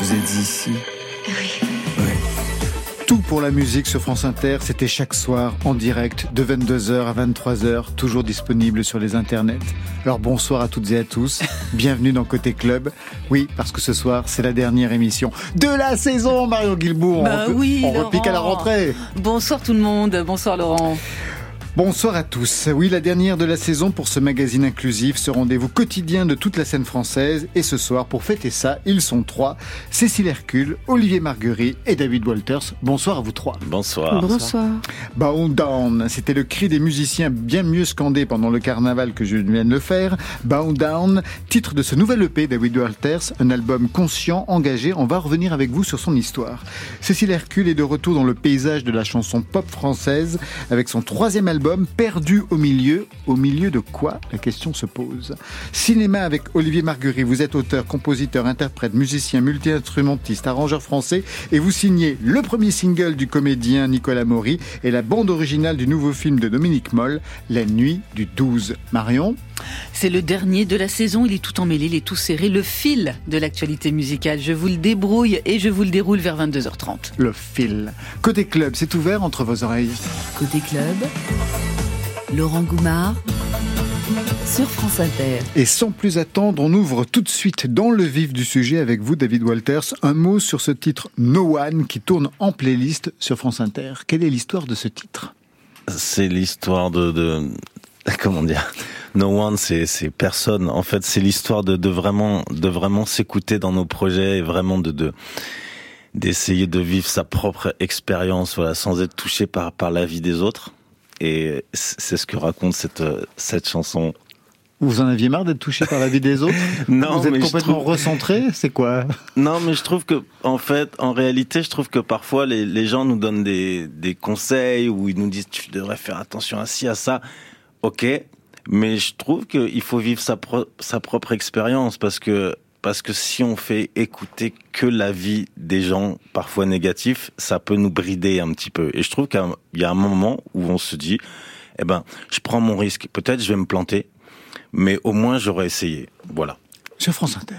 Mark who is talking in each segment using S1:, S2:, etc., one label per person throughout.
S1: Vous êtes ici
S2: Oui.
S1: Tout pour la musique sur France Inter, c'était chaque soir en direct de 22h à 23h, toujours disponible sur les internets. Alors bonsoir à toutes et à tous, bienvenue dans Côté Club. Oui, parce que ce soir, c'est la dernière émission de la saison, Marion Guilbourg.
S2: Bah
S1: on,
S2: oui,
S1: on repique à la rentrée.
S2: Bonsoir tout le monde, bonsoir Laurent.
S1: Bonsoir à tous. Oui, la dernière de la saison pour ce magazine inclusif, ce rendez-vous quotidien de toute la scène française. Et ce soir, pour fêter ça, ils sont trois. Cécile Hercule, Olivier Marguerite et David Walters. Bonsoir à vous trois.
S3: Bonsoir.
S2: Bonsoir.
S1: Bow Down, c'était le cri des musiciens bien mieux scandé pendant le carnaval que je viens de le faire. Bow Down, titre de ce nouvel EP David Walters, un album conscient, engagé. On va revenir avec vous sur son histoire. Cécile Hercule est de retour dans le paysage de la chanson pop française avec son troisième album Perdu au milieu. Au milieu de quoi La question se pose. Cinéma avec Olivier Marguerite. Vous êtes auteur, compositeur, interprète, musicien, multi-instrumentiste, arrangeur français et vous signez le premier single du comédien Nicolas Maury et la bande originale du nouveau film de Dominique Moll, La nuit du 12. Marion
S2: C'est le dernier de la saison, il est tout emmêlé, il est tout serré, le fil de l'actualité musicale. Je vous le débrouille et je vous le déroule vers 22h30.
S1: Le fil. Côté club, c'est ouvert entre vos oreilles.
S4: Côté club, Laurent Goumard sur France Inter.
S1: Et sans plus attendre, on ouvre tout de suite dans le vif du sujet avec vous, David Walters. Un mot sur ce titre No One qui tourne en playlist sur France Inter. Quelle est l'histoire de ce titre?
S3: C'est l'histoire de, de comment dire? No one, c'est c'est personne. En fait, c'est l'histoire de, de vraiment de vraiment s'écouter dans nos projets et vraiment de de d'essayer de vivre sa propre expérience, voilà, sans être touché par par la vie des autres. Et c'est ce que raconte cette cette chanson.
S1: Vous en aviez marre d'être touché par la vie des autres
S3: Non,
S1: Vous êtes
S3: mais
S1: complètement
S3: trouve-
S1: recentré C'est quoi
S3: Non, mais je trouve que, en fait, en réalité, je trouve que parfois les, les gens nous donnent des, des conseils ou ils nous disent tu devrais faire attention à ci, à ça. Ok, mais je trouve qu'il faut vivre sa, pro- sa propre expérience parce que parce que si on fait écouter que la vie des gens parfois négatifs, ça peut nous brider un petit peu. Et je trouve qu'il y a un moment où on se dit, eh ben, je prends mon risque. Peut-être je vais me planter, mais au moins j'aurais essayé. Voilà.
S1: Sur France Inter.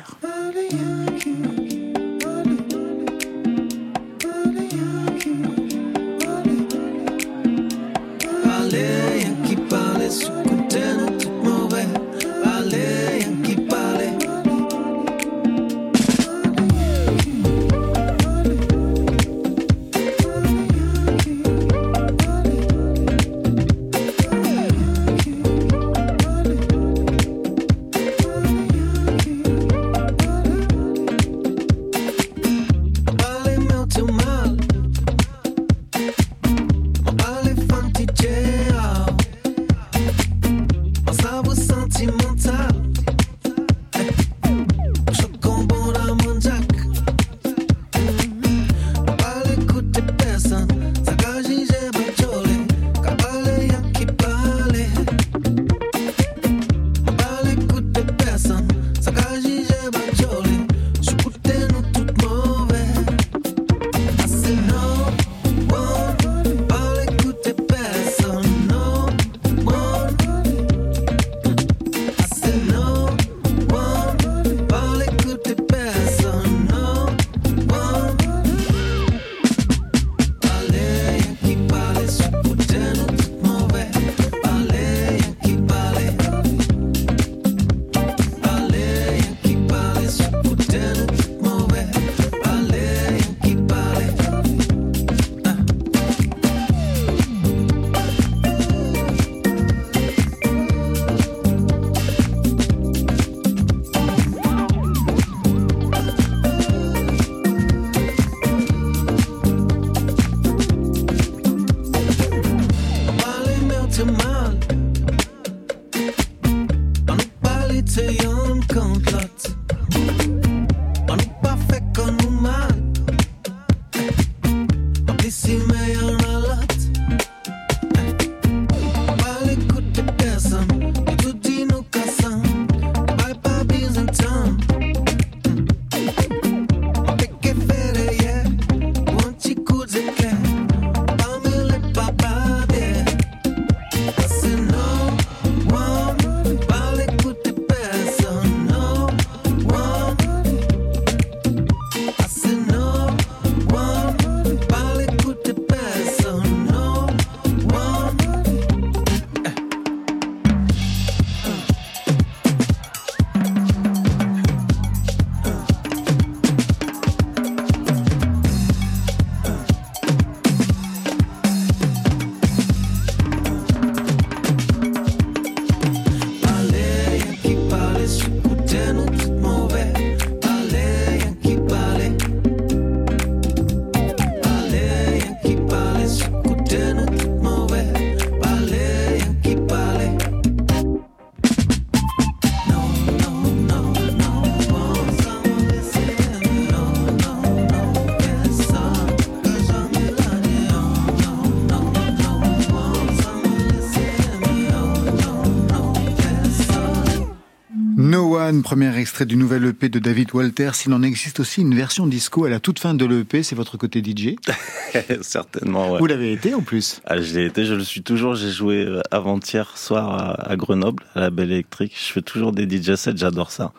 S1: Premier extrait du nouvel EP de David Walter. S'il en existe aussi une version disco à la toute fin de l'EP, c'est votre côté DJ.
S3: Certainement, ouais.
S1: Vous l'avez été en plus.
S3: Ah, je l'ai été, je le suis toujours. J'ai joué euh, avant-hier soir à, à Grenoble, à la Belle Électrique. Je fais toujours des DJ sets, j'adore ça.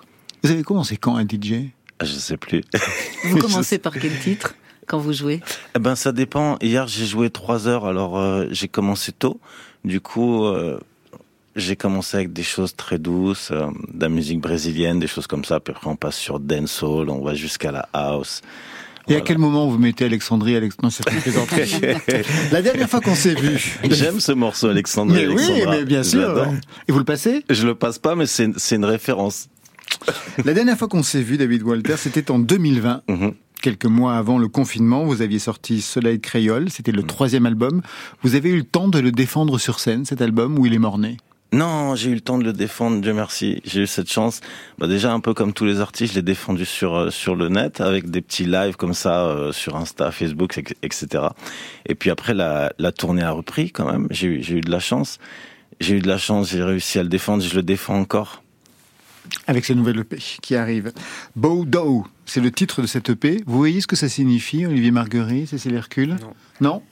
S1: Vous avez commencé quand un DJ
S3: Ah, Je sais plus.
S2: Vous commencez par quel titre quand vous jouez?
S3: Eh ben, ça dépend. Hier, j'ai joué trois heures, alors euh, j'ai commencé tôt. Du coup, euh, j'ai commencé avec des choses très douces, euh, de la musique brésilienne, des choses comme ça. Puis après, on passe sur dancehall, on va jusqu'à la house.
S1: Et à quel moment vous mettez Alexandrie Alex... Non, c'est. La dernière fois qu'on s'est vu.
S3: J'aime ce morceau, Alexandre.
S1: Mais oui, mais bien sûr. Et vous le passez?
S3: Je le passe pas, mais c'est une référence.
S1: La dernière fois qu'on s'est vu, David Walter, c'était en 2020.
S3: Mhm.
S1: Quelques mois avant le confinement, vous aviez sorti Soleil Créole, c'était
S3: Mhm.
S1: le troisième album. Vous avez eu le temps de le défendre sur scène, cet album, où il est mort-né?
S3: Non, j'ai eu le temps de le défendre, Dieu merci. J'ai eu cette chance. Bah déjà, un peu comme tous les artistes, je l'ai défendu sur euh, sur le net avec des petits lives comme ça euh, sur Insta, Facebook, etc. Et puis après, la, la tournée a repris quand même. J'ai eu j'ai eu de la chance. J'ai eu de la chance. J'ai réussi à le défendre. Je le défends encore.
S1: avec ces nouvelles EP qui arrivent. Bow Dow, c'est le titre de cette EP. Vous voyez ce que ça signifie, Olivier Marguerite, Cécile Hercule?
S5: Non.
S1: Non?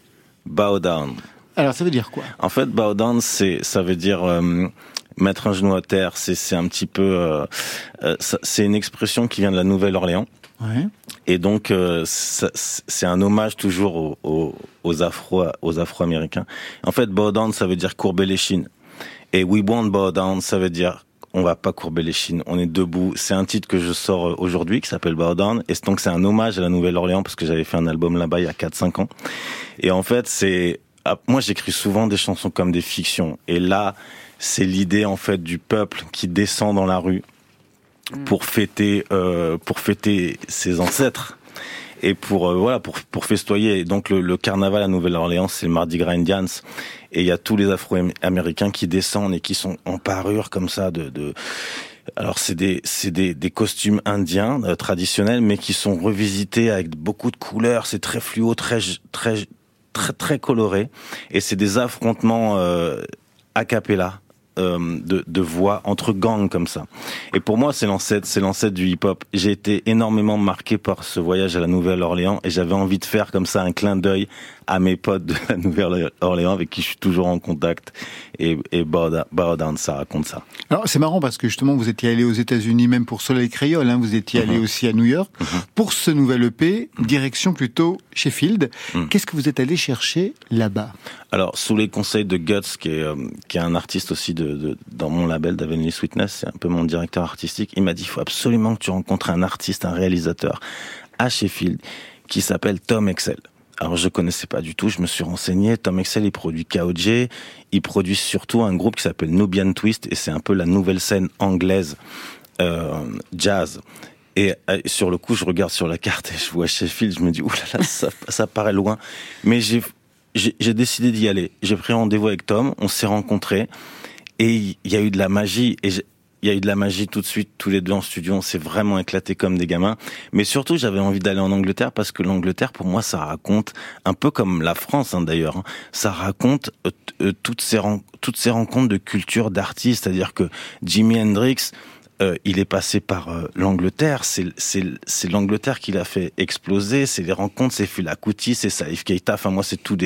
S3: Bow down.
S1: Alors ça veut dire quoi?
S3: En fait, bow down, c'est ça veut dire euh, mettre un genou à terre. C'est c'est un petit peu. euh, euh, c'est une expression qui vient de la Nouvelle-Orléans.
S1: Ouais.
S3: Et donc, euh, c'est un hommage toujours aux, aux, aux Afro, aux Afro-Américains. En fait, bow down, ça veut dire courber les chines. Et we won't bow down, ça veut dire on va pas courber les chines, on est debout. C'est un titre que je sors euh, aujourd'hui qui s'appelle Bow Down. Et donc, c'est un hommage à la Nouvelle-Orléans parce que j'avais fait un album là-bas il y a 4-5 ans. Et en fait, c'est moi j'écris souvent des chansons comme des fictions. Et là, c'est l'idée en fait du peuple qui descend dans la rue pour fêter euh, pour fêter ses ancêtres et pour euh, voilà pour pour festoyer. Et donc le, le carnaval à Nouvelle-Orléans c'est le Mardi Gras Indians. Et il y a tous les Afro-Américains qui descendent et qui sont en parure comme ça de, de alors c'est des c'est des, des costumes indiens euh, traditionnels mais qui sont revisités avec beaucoup de couleurs. C'est très fluo très très très très coloré. Et c'est des affrontements euh, a euh, de, de voix entre gangs comme ça. Et pour moi, c'est l'ancêtre, c'est l'ancêtre du hip-hop. J'ai été énormément marqué par ce voyage à la Nouvelle-Orléans et j'avais envie de faire comme ça un clin d'œil à mes potes de la Nouvelle-Orléans avec qui je suis toujours en contact. Et, et Bow Down- ça raconte ça.
S1: Alors c'est marrant parce que justement vous étiez allé aux États-Unis même pour Soleil Créole, hein, vous étiez allé aussi à New York pour ce nouvel EP, direction plutôt Sheffield.
S3: Mhm.
S1: Qu'est-ce que vous êtes allé chercher là-bas?
S3: Alors, sous les conseils de Guts, qui est, euh, qui est un artiste aussi de, dans mon label d'Avenue Sweetness, c'est un peu mon directeur artistique, il m'a dit, il faut absolument que tu rencontres un artiste, un réalisateur à Sheffield qui s'appelle Tom Excel. Alors, je connaissais pas du tout, je me suis renseigné. Tom Excel, il produit KOJ, il produit surtout un groupe qui s'appelle Nubian Twist, et c'est un peu la nouvelle scène anglaise euh, jazz. Et euh, sur le coup, je regarde sur la carte et je vois Sheffield, je me dis, oulala, ça, paraît loin. Mais j'ai décidé d'y aller. J'ai pris rendez-vous avec Tom, on s'est rencontrés et il y a eu de la magie et il y a eu de la magie tout de suite, tous les deux en studio, on s'est vraiment éclaté comme des gamins. Mais surtout, j'avais envie d'aller en Angleterre parce que l'Angleterre, pour moi, ça raconte, un peu comme la France hein, d'ailleurs, hein, ça raconte euh, euh, toutes, ces toutes ces rencontres de culture, d'artistes. C'est-à-dire que Jimi Hendrix, euh, il est passé par l'Angleterre, c'est l'Angleterre qui l'a fait exploser, c'est les rencontres, c'est Fela c'est Saïf Keita, enfin moi c'est tous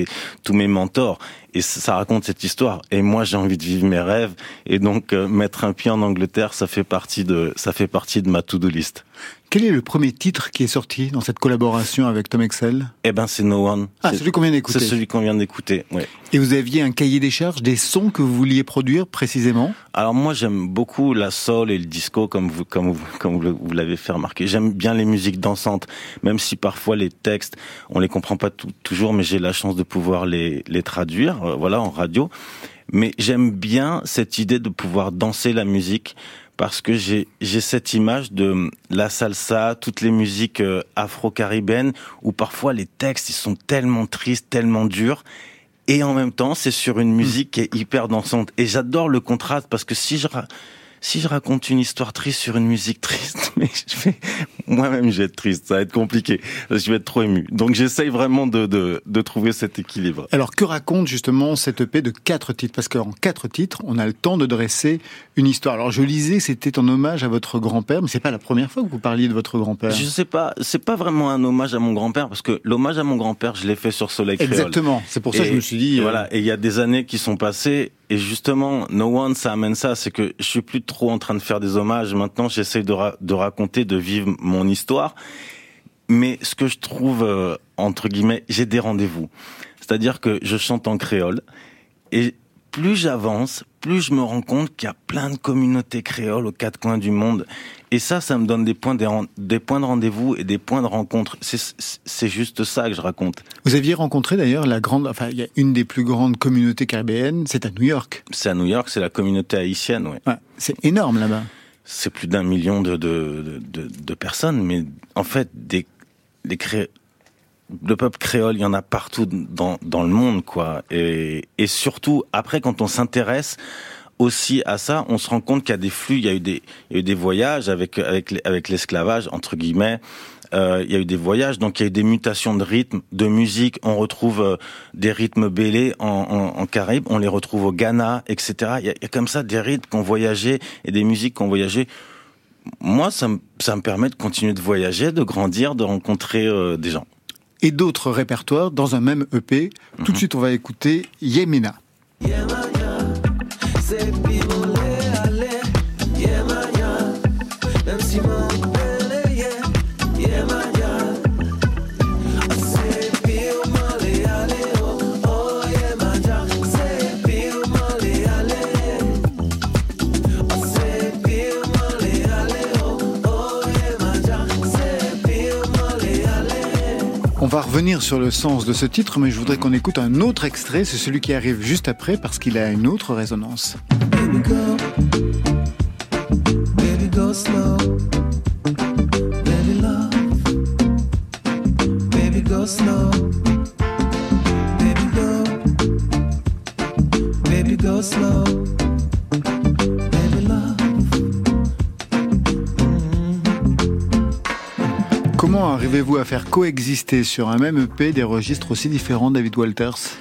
S3: tous mes mentors et ça, raconte cette histoire et moi j'ai envie de vivre mes rêves et donc euh, mettre un pied en Angleterre, ça fait partie de ça fait partie de ma to-do list.
S1: Quel est le premier titre qui est sorti dans cette collaboration avec Tom Excel?
S3: Eh ben c'est No One.
S1: Ah,
S3: C'est-
S1: celui qu'on vient d'écouter.
S3: C'est celui qu'on vient d'écouter. Ouais.
S1: Et vous aviez un cahier des charges, des sons que vous vouliez produire précisément?
S3: Alors moi j'aime beaucoup la soul et le disco comme vous comme vous comme vous, l'avez fait remarquer. J'aime bien les musiques dansantes, même si parfois les textes on les comprend pas tout- toujours, mais j'ai la chance de pouvoir les les traduire, voilà en radio. Mais j'aime bien cette idée de pouvoir danser la musique parce que j'ai j'ai cette image de la salsa, toutes les musiques euh, afro-caribéennes où parfois les textes ils sont tellement tristes, tellement durs. Et en même temps c'est sur une musique qui est hyper dansante. Et j'adore le contraste parce que si je si je raconte une histoire triste sur une musique triste, mais je vais, moi-même, je vais être triste. Ça va être compliqué. Je vais être trop ému. Donc, j'essaye vraiment de, de, de trouver cet équilibre.
S1: Alors que raconte justement cette EP de quatre titres? Parce qu'en quatre titres, on a le temps de dresser une histoire. Alors je lisais, c'était en hommage à votre grand-père, mais c'est pas la première fois que vous parliez de votre grand-père.
S3: Je sais pas, c'est pas vraiment un hommage à mon grand-père parce que l'hommage à mon grand-père, je l'ai fait sur Soleil Créole.
S1: Exactement. C'est pour ça que je me suis dit.
S3: Et
S1: euh,
S3: Voilà. Et il y a des années qui sont passées et justement, No One, ça amène ça, c'est que je suis plus trop en train de faire des hommages. Maintenant, j'essaye de, ra- de raconter, de vivre mon histoire. Mais ce que je trouve, euh, entre guillemets, j'ai des rendez-vous. C'est-à-dire que je chante en créole et plus j'avance, plus je me rends compte qu'il y a plein de communautés créoles aux quatre coins du monde. Et ça, ça me donne des points, des de rendez-vous et des points de rencontre. C'est- juste ça que je raconte.
S1: Vous aviez rencontré d'ailleurs la grande, enfin il y a une des plus grandes communautés caribéennes, c'est à New York.
S3: C'est à New York, c'est la communauté haïtienne, ouais.
S1: Ouais, c'est énorme là-bas.
S3: c'est plus d'un million de, de, de, de, de personnes, mais en fait, des, des cré... le peuple créole, il y en a partout dans, dans le monde, quoi. Et, et surtout, après, quand on s'intéresse aussi à ça, on se rend compte qu'il y a des flux, il y a eu des, il y a eu des voyages avec, avec, les- avec l'esclavage, entre guillemets. Euh, il y a eu des voyages, donc il y a eu des mutations de rythme, de musique. On retrouve euh, des rythmes bélés en, en, en Caraïbes, on les retrouve au Ghana, etc. Il y a, il y a comme ça des rythmes qui ont voyagé et des musiques qui ont voyagé. Moi, ça me, ça me permet de continuer de voyager, de grandir, de rencontrer euh, des gens.
S1: Et d'autres répertoires dans un même EP. Tout de suite, on va écouter Yemina. On revenir sur le sens de ce titre, mais je voudrais qu'on écoute un autre extrait. C'est celui qui arrive juste après parce qu'il a une autre résonance. Arrivez-vous à faire coexister sur un même EP des registres aussi différents, David Walters?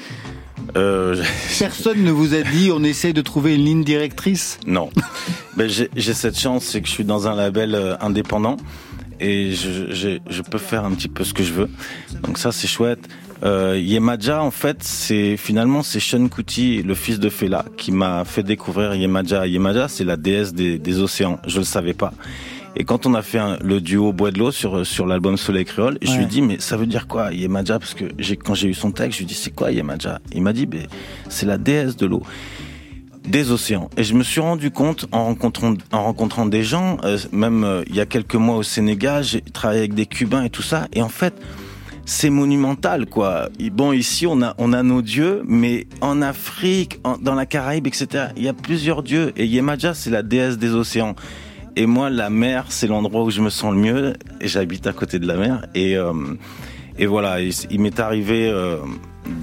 S3: Euh,
S1: Personne ne vous a dit on essaye de trouver une ligne directrice?
S3: Non, ben, j'ai cette chance, c'est que je suis dans un label euh, indépendant et je, je, je peux faire un petit peu ce que je veux. Donc ça, c'est chouette. Euh, Yemaja, en fait, c'est finalement c'est Sean Kuti, le fils de Fela, qui m'a fait découvrir Yemaja. Yemaja, c'est la déesse des, des océans. Je le savais pas. Et quand on a fait un- le duo Bois de l'eau sur sur l'album Soleil Créole, je lui dit mais ça veut dire quoi Yemaja Parce que j'ai quand j'ai eu son texte, je lui ai dit c'est quoi Yemaja Il m'a dit ben c'est la déesse de l'eau des océans. Et je me suis rendu compte en rencontrant, en rencontrant des gens, euh, même euh, il y a quelques mois au Sénégal, j'ai travaillé avec des Cubains et tout ça. Et en fait, c'est monumental, quoi. Et bon, ici, on a, on a nos dieux, mais en Afrique, en- dans la Caraïbe, etc., il y a plusieurs dieux. Et Yemaja, c'est la déesse des océans. Et moi, la mer, c'est l'endroit où je me sens le mieux. Et j'habite à côté de la mer. Et, euh, et voilà, il, m'est arrivé euh,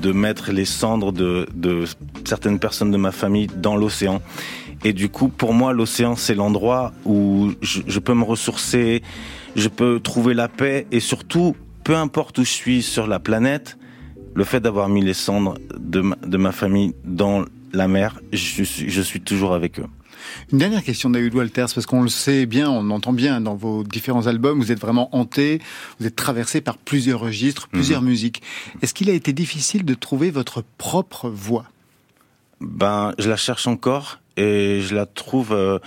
S3: de mettre les cendres de, de certaines personnes de ma famille dans l'océan. Et du coup, pour moi, l'océan, c'est l'endroit où je, je peux me ressourcer, je peux trouver la paix et surtout, peu importe où je suis sur la planète, le fait d'avoir mis les cendres de ma, de ma famille dans la mer, je je suis toujours avec eux.
S1: Une dernière question, David Walters, parce qu'on le sait bien, on entend bien dans vos différents albums, vous êtes vraiment hanté, vous êtes traversé par plusieurs registres, plusieurs musiques. Est-ce qu'il a été difficile de trouver votre propre voix?
S3: Ben, je la cherche encore et je la trouve, euh,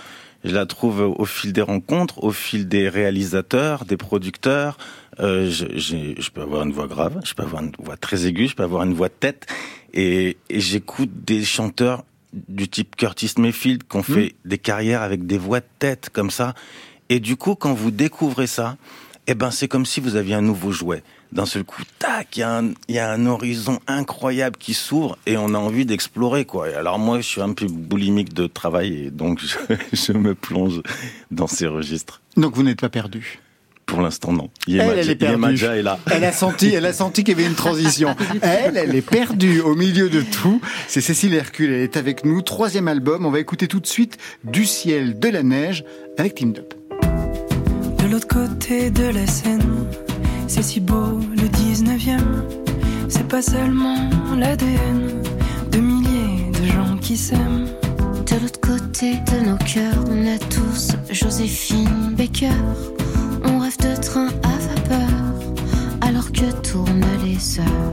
S3: je la trouve au fil des rencontres, au fil des réalisateurs, des producteurs. Euh, je, peux avoir une voix grave, je peux avoir une voix très aiguë, je peux avoir une voix de tête, et, et j'écoute des chanteurs du type Curtis Mayfield qui ont fait des carrières avec des voix de tête comme ça. Et du coup, quand vous découvrez ça, eh ben c'est comme si vous aviez un nouveau jouet. D'un seul coup, tac, il y, a un- il y a un horizon incroyable qui s'ouvre et on a envie d'explorer quoi. Et alors moi, je suis un peu boulimique de travail et donc je, je me plonge dans ces registres.
S1: Donc vous n'êtes pas perdu.
S3: Pour l'instant, non.
S1: Elle, elle est perdue.
S3: Yemaja est là.
S1: Elle a senti, elle a senti qu'il y avait une transition. Elle, elle est perdue au milieu de tout. C'est Cécile Hercule, elle est avec nous. Troisième album, on va écouter tout de suite Du ciel, de la neige avec Team Up.
S5: De l'autre côté de la Seine, c'est si beau le 19e. C'est pas seulement l'ADN de milliers de gens qui s'aiment.
S6: De l'autre côté de nos cœurs, on a tous Joséphine Baker. De train à vapeur, alors que tournent les heures.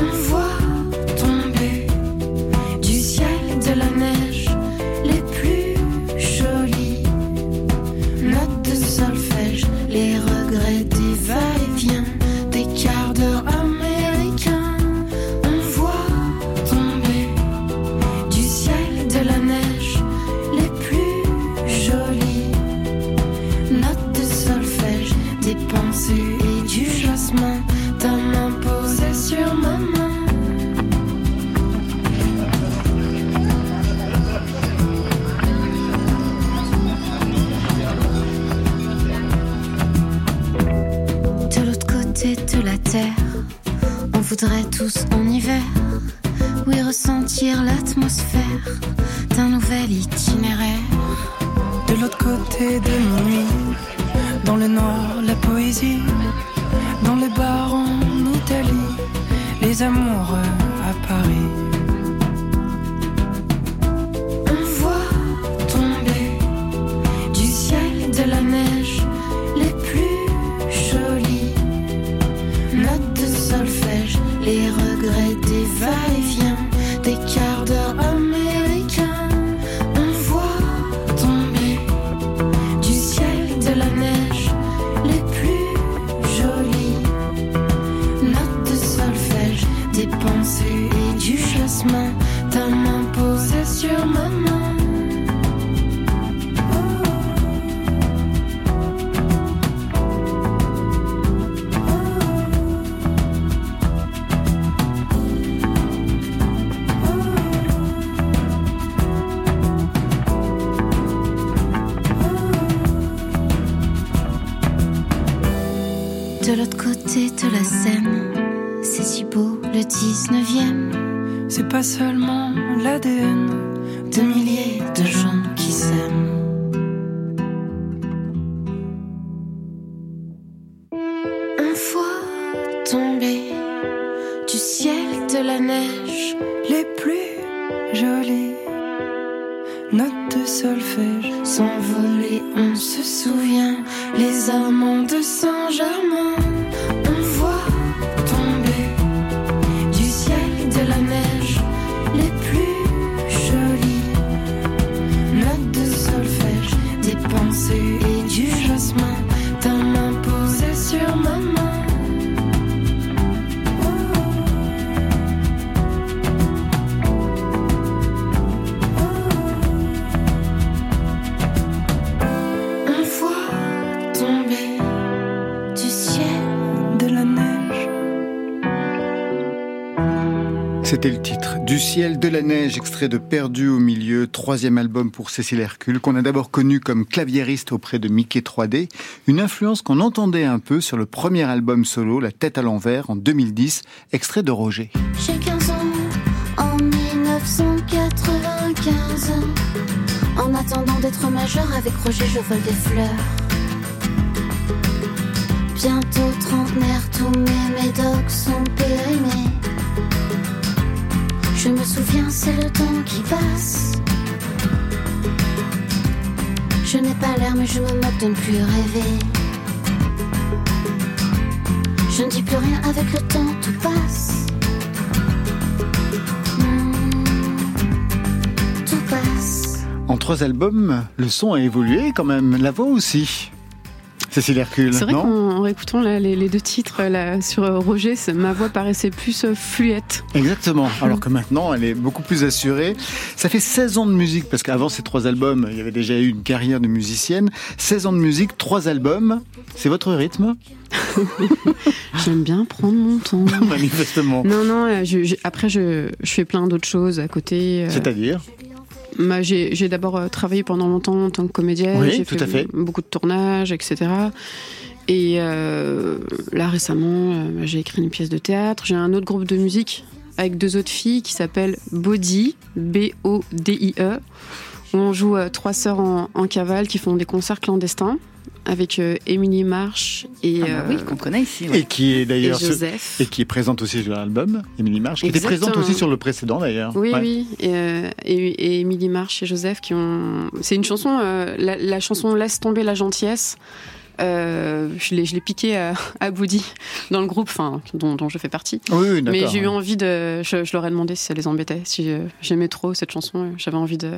S6: On voit tomber du ciel de la neige on voudrait tous en hiver, oui ressentir l'atmosphère d'un nouvel itinéraire.
S5: De l'autre côté de minuit, dans le noir, la poésie, dans les bars en Italie, les amoureux à Paris.
S1: C'était le titre. Du ciel, de la neige, extrait de Perdu au milieu, troisième album pour Cécile Hercule, qu'on a d'abord connu comme claviériste auprès de Mickey 3D, une influence qu'on entendait un peu sur le premier album solo, La tête à l'envers, en 2010, extrait de Roger.
S6: J'ai 15 ans en 1995. En attendant d'être majeur avec Roger, je vole des fleurs. Bientôt trentenaire, tous mes médocs sont périmés. Je me souviens, c'est le temps qui passe. Je n'ai pas l'air, mais je me moque de ne plus rêver. Je ne dis plus rien avec le temps, tout passe. Hmm, Tout passe.
S1: En trois albums, le son a évolué quand même, la voix aussi. Cécile Hercule,
S7: C'est vrai qu'en en réécoutant là, les, les deux titres là, sur euh, Roger, ma voix paraissait plus euh, fluette.
S1: Exactement. Alors que maintenant, elle est beaucoup plus assurée. Ça fait 16 ans de musique, parce qu'avant ces trois albums, il y avait déjà eu une carrière de musicienne. 16 ans de musique, trois albums. C'est votre rythme?
S7: J'aime bien prendre mon temps.
S1: Manifestement.
S7: Non, non, euh, je- je- après je, je fais plein d'autres choses à côté. euh,
S1: C'est-à-dire?
S7: Bah, j'ai d'abord euh, travaillé pendant longtemps en tant que comédienne.
S1: Oui,
S7: j'ai
S1: tout
S7: fait
S1: à fait.
S7: beaucoup de tournages, etc. Et euh, là récemment, euh, bah, j'ai écrit une pièce de théâtre. J'ai un autre groupe de musique avec deux autres filles qui s'appelle Body, B-O-D-I-E, où on joue trois sœurs en, en cavale qui font des concerts clandestins avec euh, Émilie Marsh et,
S2: Ah bah
S7: euh,
S2: oui, qu'on connaît ici. ouais.
S1: Et qui est
S7: et
S1: d'ailleurs ce-
S7: Joseph.
S1: et qui est présente aussi sur l'album, Émilie March, qui était présente aussi sur le précédent d'ailleurs.
S7: Oui,
S1: Ouais.
S7: oui. Et, euh, et, et Émilie March et Joseph qui ont. C'est une chanson, euh, la, la chanson Laisse tomber la gentillesse. Euh, je l'ai je l'ai piqué à, à Boudi dans le groupe, enfin dont, dont je fais partie.
S1: Oui, oui,
S7: Mais j'ai eu envie de. Je, je leur ai demandé si ça les embêtait, si euh, j'aimais trop cette chanson. euh, J'avais envie de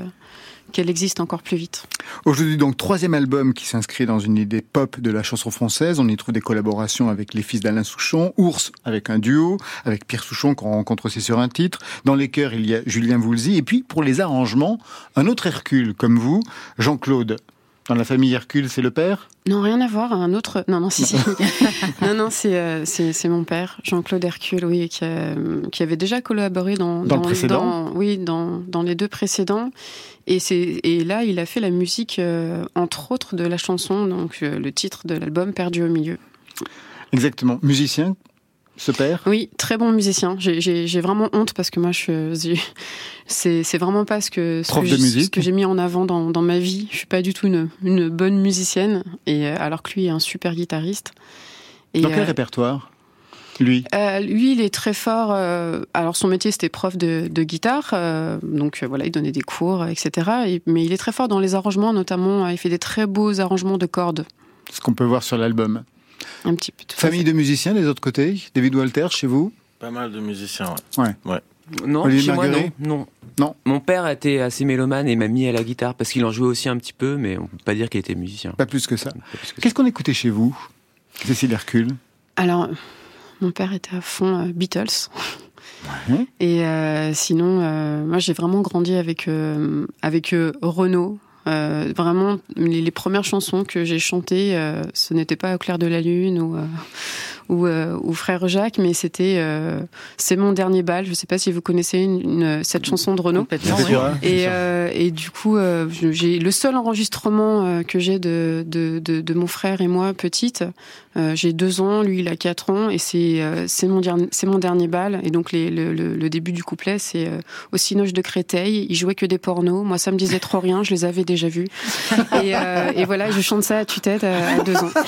S7: qu'elle existe encore plus vite.
S1: Aujourd'hui, donc, troisième album qui s'inscrit dans une idée pop de la chanson française. On y trouve des collaborations avec les fils d'Alain Souchon, Ours avec un duo, avec Pierre Souchon qu'on rencontre aussi sur un titre. Dans les chœurs, il y a Julien Voulzy. Et puis, pour les arrangements, un autre Hercule comme vous, Jean-Claude. Dans la famille Hercule, c'est le père?
S7: Non, rien à voir. Un autre. Non, non, si, si. non, non, c'est euh, c'est mon père, Jean-Claude Hercule, oui, qui, a- qui avait déjà collaboré dans
S1: Dans le précédent?
S7: dans- Oui, dans dans les deux précédents. Et c'est et là, il a fait la musique, euh, entre autres, de la chanson, donc euh, le titre de l'album Perdu au milieu.
S1: Exactement. Musicien, ce père?
S7: Oui, très bon musicien. J'ai- vraiment honte parce que moi, je c'est vraiment pas ce que ce
S1: Prof
S7: que
S1: de
S7: j'ai-
S1: musique.
S7: ce que j'ai mis en avant dans, dans ma vie. Je suis pas du tout une, une bonne musicienne, et euh, alors que lui est un super guitariste. Et,
S1: Dans quel
S7: euh,
S1: répertoire? Lui?
S7: euh, lui, il est très fort. euh, alors, son métier, c'était prof de, de guitare. euh, donc, voilà, il donnait des cours, etc. Et- mais il est très fort dans les arrangements, notamment, il fait des très beaux arrangements de cordes.
S1: Ce qu'on peut voir sur l'album.
S7: Un petit peu.
S1: Famille
S7: fait.
S1: de musiciens des autres côtés David Walter, chez vous
S3: Pas mal de musiciens,
S8: Non,
S1: Olivier
S8: chez moi, non, non.
S1: Non.
S8: Mon père était assez mélomane et m'a mis à la guitare parce qu'il en jouait aussi un petit peu, mais on peut pas dire qu'il était musicien.
S1: Pas plus que ça. Qu'est-ce qu'on écoutait chez vous Cécile Hercule?
S7: Alors, mon père était à fond euh, Beatles.
S1: Ouais.
S7: Et euh, sinon, euh, moi, j'ai vraiment grandi avec euh, avec euh, Renaud. Euh, vraiment, les, premières chansons que j'ai chantées, euh, ce n'était pas Au clair de la lune ou euh, ou, euh, ou Frère Jacques, mais c'était euh, C'est mon dernier bal. Je ne sais pas si vous connaissez une, une- cette chanson de Renaud.
S2: Oui.
S7: Et, euh, et du coup, euh, j'ai le seul enregistrement euh, que j'ai de, de, de, de mon frère et moi petite. euh, j'ai deux ans, lui il a quatre ans, et c'est euh, c'est mon dernier c'est mon dernier bal. Et donc les, le, le, le début du couplet, c'est euh, au Cinoche de Créteil. Il jouait que des pornos. Moi, ça me disait trop rien. Je les avais déjà vus. Et, euh, et voilà, je chante ça à tue-tête à, à deux ans.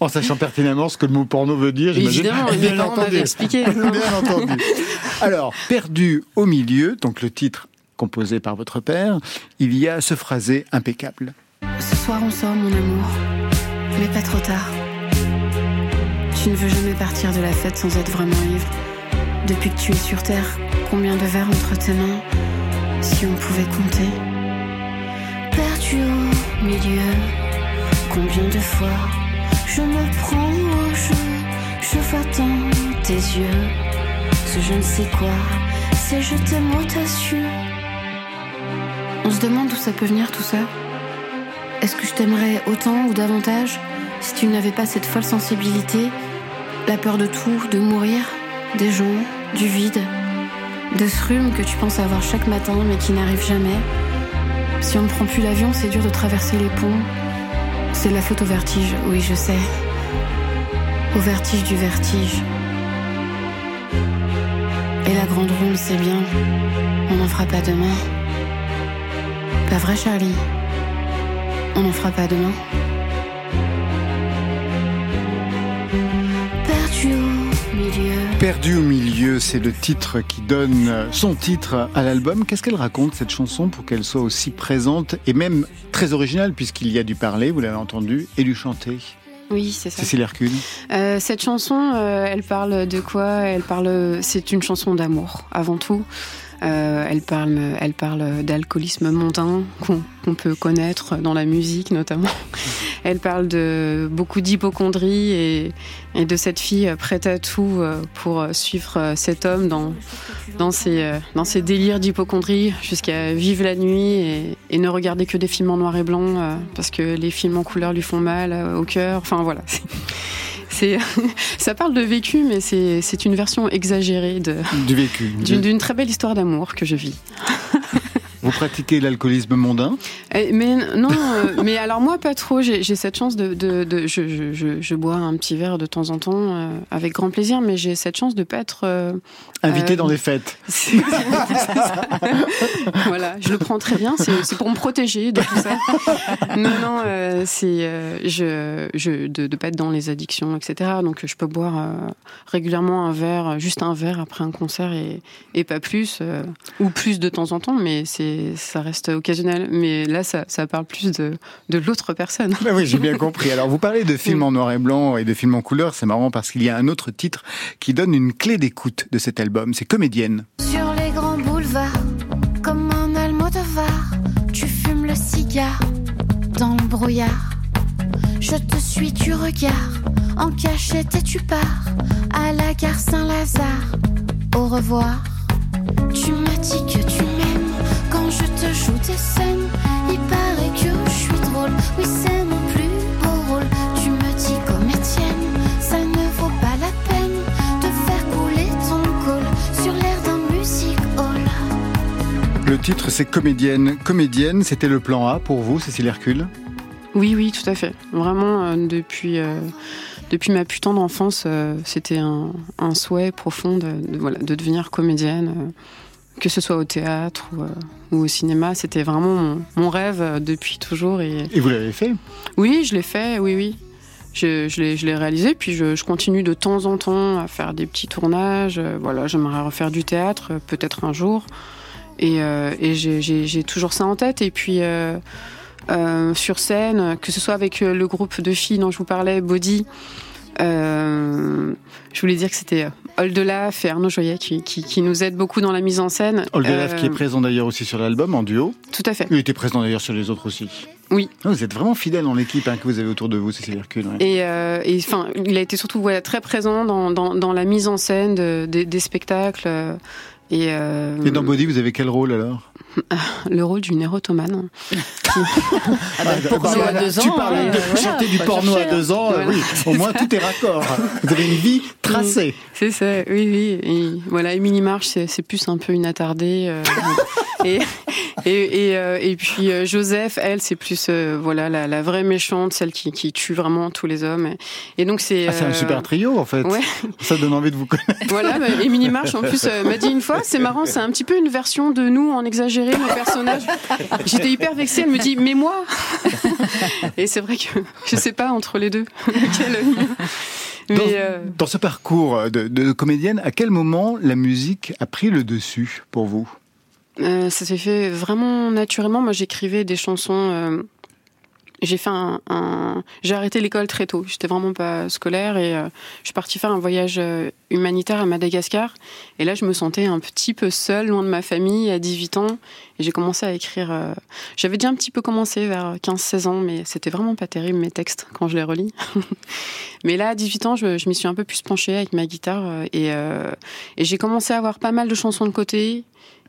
S1: En sachant pertinemment ce que le mot porno veut dire, j'imagine.
S7: Évidemment,
S1: Bien entendu.
S7: expliqué.
S1: Bien entendu. Alors, perdu au milieu, donc le titre composé par votre père, il y a ce phrasé impeccable.
S6: Ce soir on sort mon amour, mais pas trop tard. Tu ne veux jamais partir de la fête sans être vraiment ivre. Depuis que tu es sur terre, combien de verres entre tes mains Si on pouvait compter? Perdu au milieu, combien de fois je me prends au jeu, je vois dans tes yeux ce je ne sais quoi, c'est je t'aime audacieux. On se demande d'où ça peut venir tout ça est-ce que je t'aimerais autant ou davantage si tu n'avais pas cette folle sensibilité, la peur de tout, de mourir, des gens, du vide, de ce rhume que tu penses avoir chaque matin mais qui n'arrive jamais? Si on ne prend plus l'avion, c'est dur de traverser les ponts. C'est la faute au vertige, oui je sais. Au vertige du vertige. Et la grande ronde, c'est bien. On n'en fera pas demain. Pas vrai, Charlie? On n'en fera pas demain. Milieu.
S1: Perdu au milieu, c'est le titre qui donne son titre à l'album. Qu'est-ce qu'elle raconte, cette chanson, pour qu'elle soit aussi présente et même très originale, puisqu'il y a du parler, vous l'avez entendu, et du chanter?
S7: Oui, c'est ça.
S1: Cécile Hercule.
S7: Euh, cette chanson, euh, elle parle de quoi? Elle parle. C'est une chanson d'amour avant tout. Euh, elle parle, elle parle d'alcoolisme mondain qu'on peut connaître dans la musique notamment. Elle parle de beaucoup d'hypochondrie et, et de cette fille prête à tout euh, pour suivre cet homme dans dans ses euh, dans ses délires d'hypochondrie jusqu'à vivre la nuit et, et ne regarder que des films en noir et blanc parce que les films en couleur lui font mal au cœur. Enfin voilà. C'est, ça parle de vécu, mais c'est, c'est une version exagérée de,
S1: Du vécu.
S7: d'une, d'une très belle histoire d'amour que je vis.
S1: Vous pratiquez l'alcoolisme mondain?
S7: Eh, Mais non, euh, mais alors moi pas trop. J'ai j'ai cette chance de, de, de- je, je, je, je bois un petit verre de temps en temps euh, avec grand plaisir, mais j'ai cette chance de pas être euh,
S1: Invité
S7: Euh,
S1: dans des fêtes.
S7: Voilà, je le prends très bien. C'est pour me protéger de tout ça. Non, non, euh, c'est euh, je, je de, de pas être dans les addictions, etc. Donc je peux boire régulièrement un verre, juste un verre après un concert et, et pas plus, ou plus de temps en temps, mais ça reste occasionnel. Mais là, ça, ça parle plus de, de l'autre personne.
S1: Bah oui, j'ai bien compris. Alors, vous parlez de films en noir et blanc et de films en couleur. C'est marrant parce qu'il y a un autre titre qui donne une clé d'écoute de cet album. C'est Comédienne.
S6: Sur les grands boulevards, comme un Almodovar, tu fumes le cigare dans le brouillard. Je te suis, tu regardes, en cachette et tu pars à la gare Saint-Lazare. Au revoir. Tu m'as dit que tu m'aimes quand je te joue des scènes. Il paraît que je suis drôle, oui, c'est
S1: Le titre, c'est Comédienne. Comédienne, c'était le plan A pour vous, Cécile Hercule
S7: Oui, oui, tout à fait. Vraiment, euh, depuis, euh, depuis ma putain d'enfance, euh, c'était un, un souhait profond de, de- voilà, de devenir comédienne, euh, que ce soit au théâtre ou, ou au cinéma. C'était vraiment mon, mon rêve depuis toujours. Et
S1: Et vous l'avez fait
S7: oui, je l'ai fait, oui, oui. Je, je l'ai, je l'ai réalisé, puis je, je continue de temps en temps à faire des petits tournages. Voilà, j'aimerais refaire du théâtre, peut-être un jour. Et, euh, et j'ai, toujours ça en tête. Et puis euh, euh, sur scène, que ce soit avec le groupe de filles dont je vous parlais, Body, euh, je voulais dire que c'était Oldelaf et Arnaud Joyet qui, qui, qui nous aident beaucoup dans la mise en scène.
S1: Oldelaf
S7: Euh,
S1: qui est présent d'ailleurs aussi sur l'album en duo.
S7: Tout à fait.
S1: Il était présent d'ailleurs sur les autres aussi.
S7: Oui.
S1: Ah, Vous êtes vraiment fidèle dans l'équipe hein, que vous avez autour de vous, Cécile Hercule. ouais.
S7: Et, euh, et, il a été surtout très présent dans, dans, dans la mise en scène de- des- des spectacles. Euh, Et, euh,
S1: Et dans Body, vous avez quel rôle alors
S7: le rôle d'une érotomane.
S2: Ah ben,
S1: bah,
S2: porno
S1: bah,
S2: à deux
S1: tu
S2: ans,
S1: parles
S2: euh,
S1: de
S2: voilà,
S1: chanter du porno à
S2: chercher, hein.
S1: deux ans, euh,
S7: Voilà.
S1: oui, au moins tout est raccord. Vous avez une vie tracée.
S7: C'est ça, oui, oui. Et voilà, Émilie Marche, c'est plus un peu une attardée. euh, et, et, et, euh, et puis euh, Joseph, elle, c'est plus voilà la, la vraie méchante, celle qui, qui tue vraiment tous les hommes. Et donc c'est.
S1: Ah, c'est un super trio en fait.
S7: Ouais.
S1: Ça donne envie de vous connaître.
S7: Voilà, bah, Émilie Marche en plus m'a dit une fois, c'est marrant, c'est un petit peu une version de nous en exagéré, nos personnages. J'étais hyper vexée, elle me dit, mais moi? Et c'est vrai que je sais pas entre les deux.
S1: Dans,
S7: euh,
S1: dans ce parcours de, de comédienne, à quel moment la musique a pris le dessus pour vous?
S7: Euh, ça s'est fait vraiment naturellement. Moi, j'écrivais des chansons. J'ai fait un, un- j'ai arrêté l'école très tôt. J'étais vraiment pas scolaire et euh, je suis partie faire un voyage euh, humanitaire à Madagascar. Et là, je me sentais un petit peu seule, loin de ma famille, à 18 ans. Et j'ai commencé à écrire. euh, J'avais déjà un petit peu commencé vers 15-16 ans, mais c'était vraiment pas terrible mes textes quand je les relis. mais là, à 18 ans, je, je m'y suis un peu plus penchée avec ma guitare et, j'ai commencé à avoir pas mal de chansons de côté.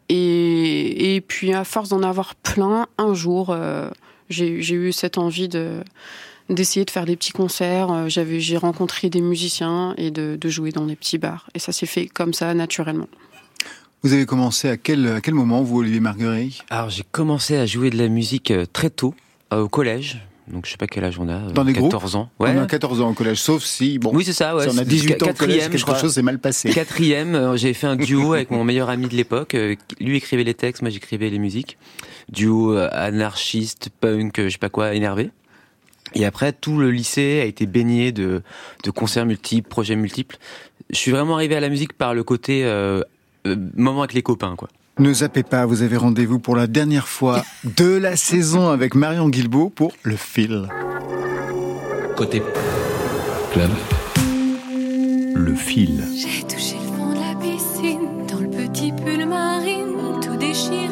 S7: Et, puis, à force d'en avoir plein, un jour, j'ai j'ai eu cette envie de d'essayer de faire des petits concerts. Euh, J'avais, j'ai rencontré des musiciens et de, de jouer dans des petits bars. Et ça s'est fait comme ça, naturellement.
S1: Vous avez commencé à quel, à quel moment, vous, Olivier Marguerite?
S8: Alors j'ai commencé à jouer de la musique euh, très tôt, euh, au collège. Donc je sais pas quel âge on a. euh,
S1: Dans des
S8: 14 ans. Ouais.
S1: On a 14 ans au collège, sauf si, bon,
S8: Oui, c'est ça, ouais.
S1: si on a
S8: c'est
S1: 18 ans au collège, quelque chose s'est mal passé.
S8: Quatrième, euh, j'ai fait un duo avec mon meilleur ami de l'époque. euh, Lui écrivait les textes, moi j'écrivais les musiques. Duo anarchiste, punk, je sais pas quoi, énervé. Et après, tout le lycée a été baigné de, de concerts multiples, projets multiples. Je suis vraiment arrivé à la musique par le côté euh, moment avec les copains, quoi.
S1: Ne zappez pas, vous avez rendez-vous pour la dernière fois de la saison avec Marion Guilbault pour Le Fil.
S9: Côté club,
S10: Le fil.
S11: J'ai touché le fond de la piscine, dans le petit pull marine, tout déchiré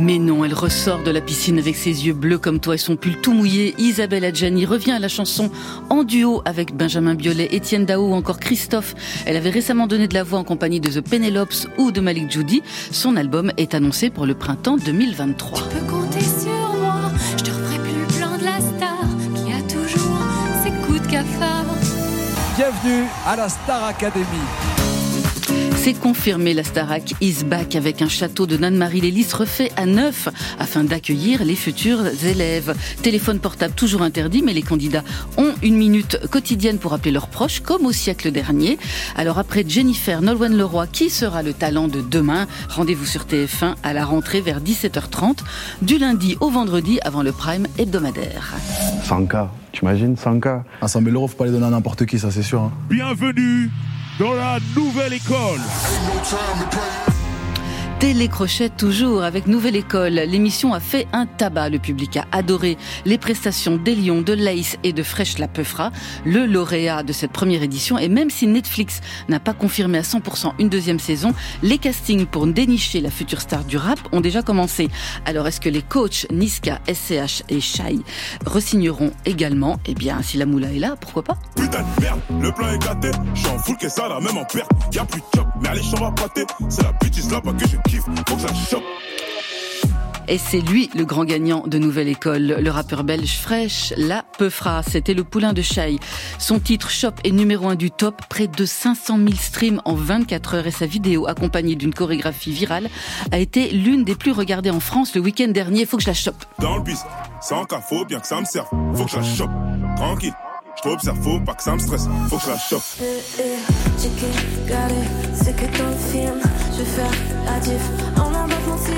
S2: Mais non, elle ressort de la piscine avec ses yeux bleus comme toi et son pull tout mouillé. Isabelle Adjani revient à la chanson en duo avec Benjamin Biolay, Étienne Dao ou encore Christophe. Elle avait récemment donné de la voix en compagnie de The Penelopes ou de Malik Judy. Son album est annoncé pour le printemps 2023.
S11: Tu peux compter sur moi, je te referai plus le plan de la star qui a toujours ses coups de cafard.
S12: Bienvenue à la Star Academy.
S2: C'est confirmé, la Starac is back avec un château de Nanne-Marie Lélis refait à neuf afin d'accueillir les futurs élèves. Téléphone portable toujours interdit, mais les candidats ont une minute quotidienne pour appeler leurs proches, comme au siècle dernier. Alors après Jennifer Nolwenn Leroy, qui sera le talent de demain? Rendez-vous sur TF1 à la rentrée vers 17h30, du lundi au vendredi avant le prime hebdomadaire.
S13: 100K, tu imagines 100K
S14: À 100 000 euros, faut pas les donner à n'importe qui, ça c'est sûr. hein.
S15: Bienvenue dans la nouvelle école.
S2: Télécrochet toujours avec Nouvelle École. L'émission a fait un tabac. Le public a adoré les prestations d'Elion, de Lace et de Fresh La Peufra, le lauréat de cette première édition. Et même si Netflix n'a pas confirmé à 100% une deuxième saison, les castings pour dénicher la future star du rap ont déjà commencé. Alors est-ce que les coachs Niska, SCH et Shai resigneront également? Eh bien, si la moula est là, pourquoi pas?
S15: Putain de merde, le plan est gâté. J'en fous que ça, la même en perte. Plus de allez. C'est la bêtise là-bas que kiffe. Faut que ça chope.
S2: Et c'est lui le grand gagnant de Nouvelle École, le rappeur belge Fresh, la Peufra. C'était le poulain de Shai. Son titre Shop est numéro un du top, près de 500 000 streams en 24 heures et sa vidéo accompagnée d'une chorégraphie virale a été l'une des plus regardées en France le week-end dernier. Faut que je la chope.
S15: Dans le bis, sans cas, faut bien que ça me serve. Faut que je la chope. Tranquille. Je t'observe, faut pas que ça me stresse. Faut que je la chope.
S6: C'est que dans film, je vais faire la diff. Pas menti,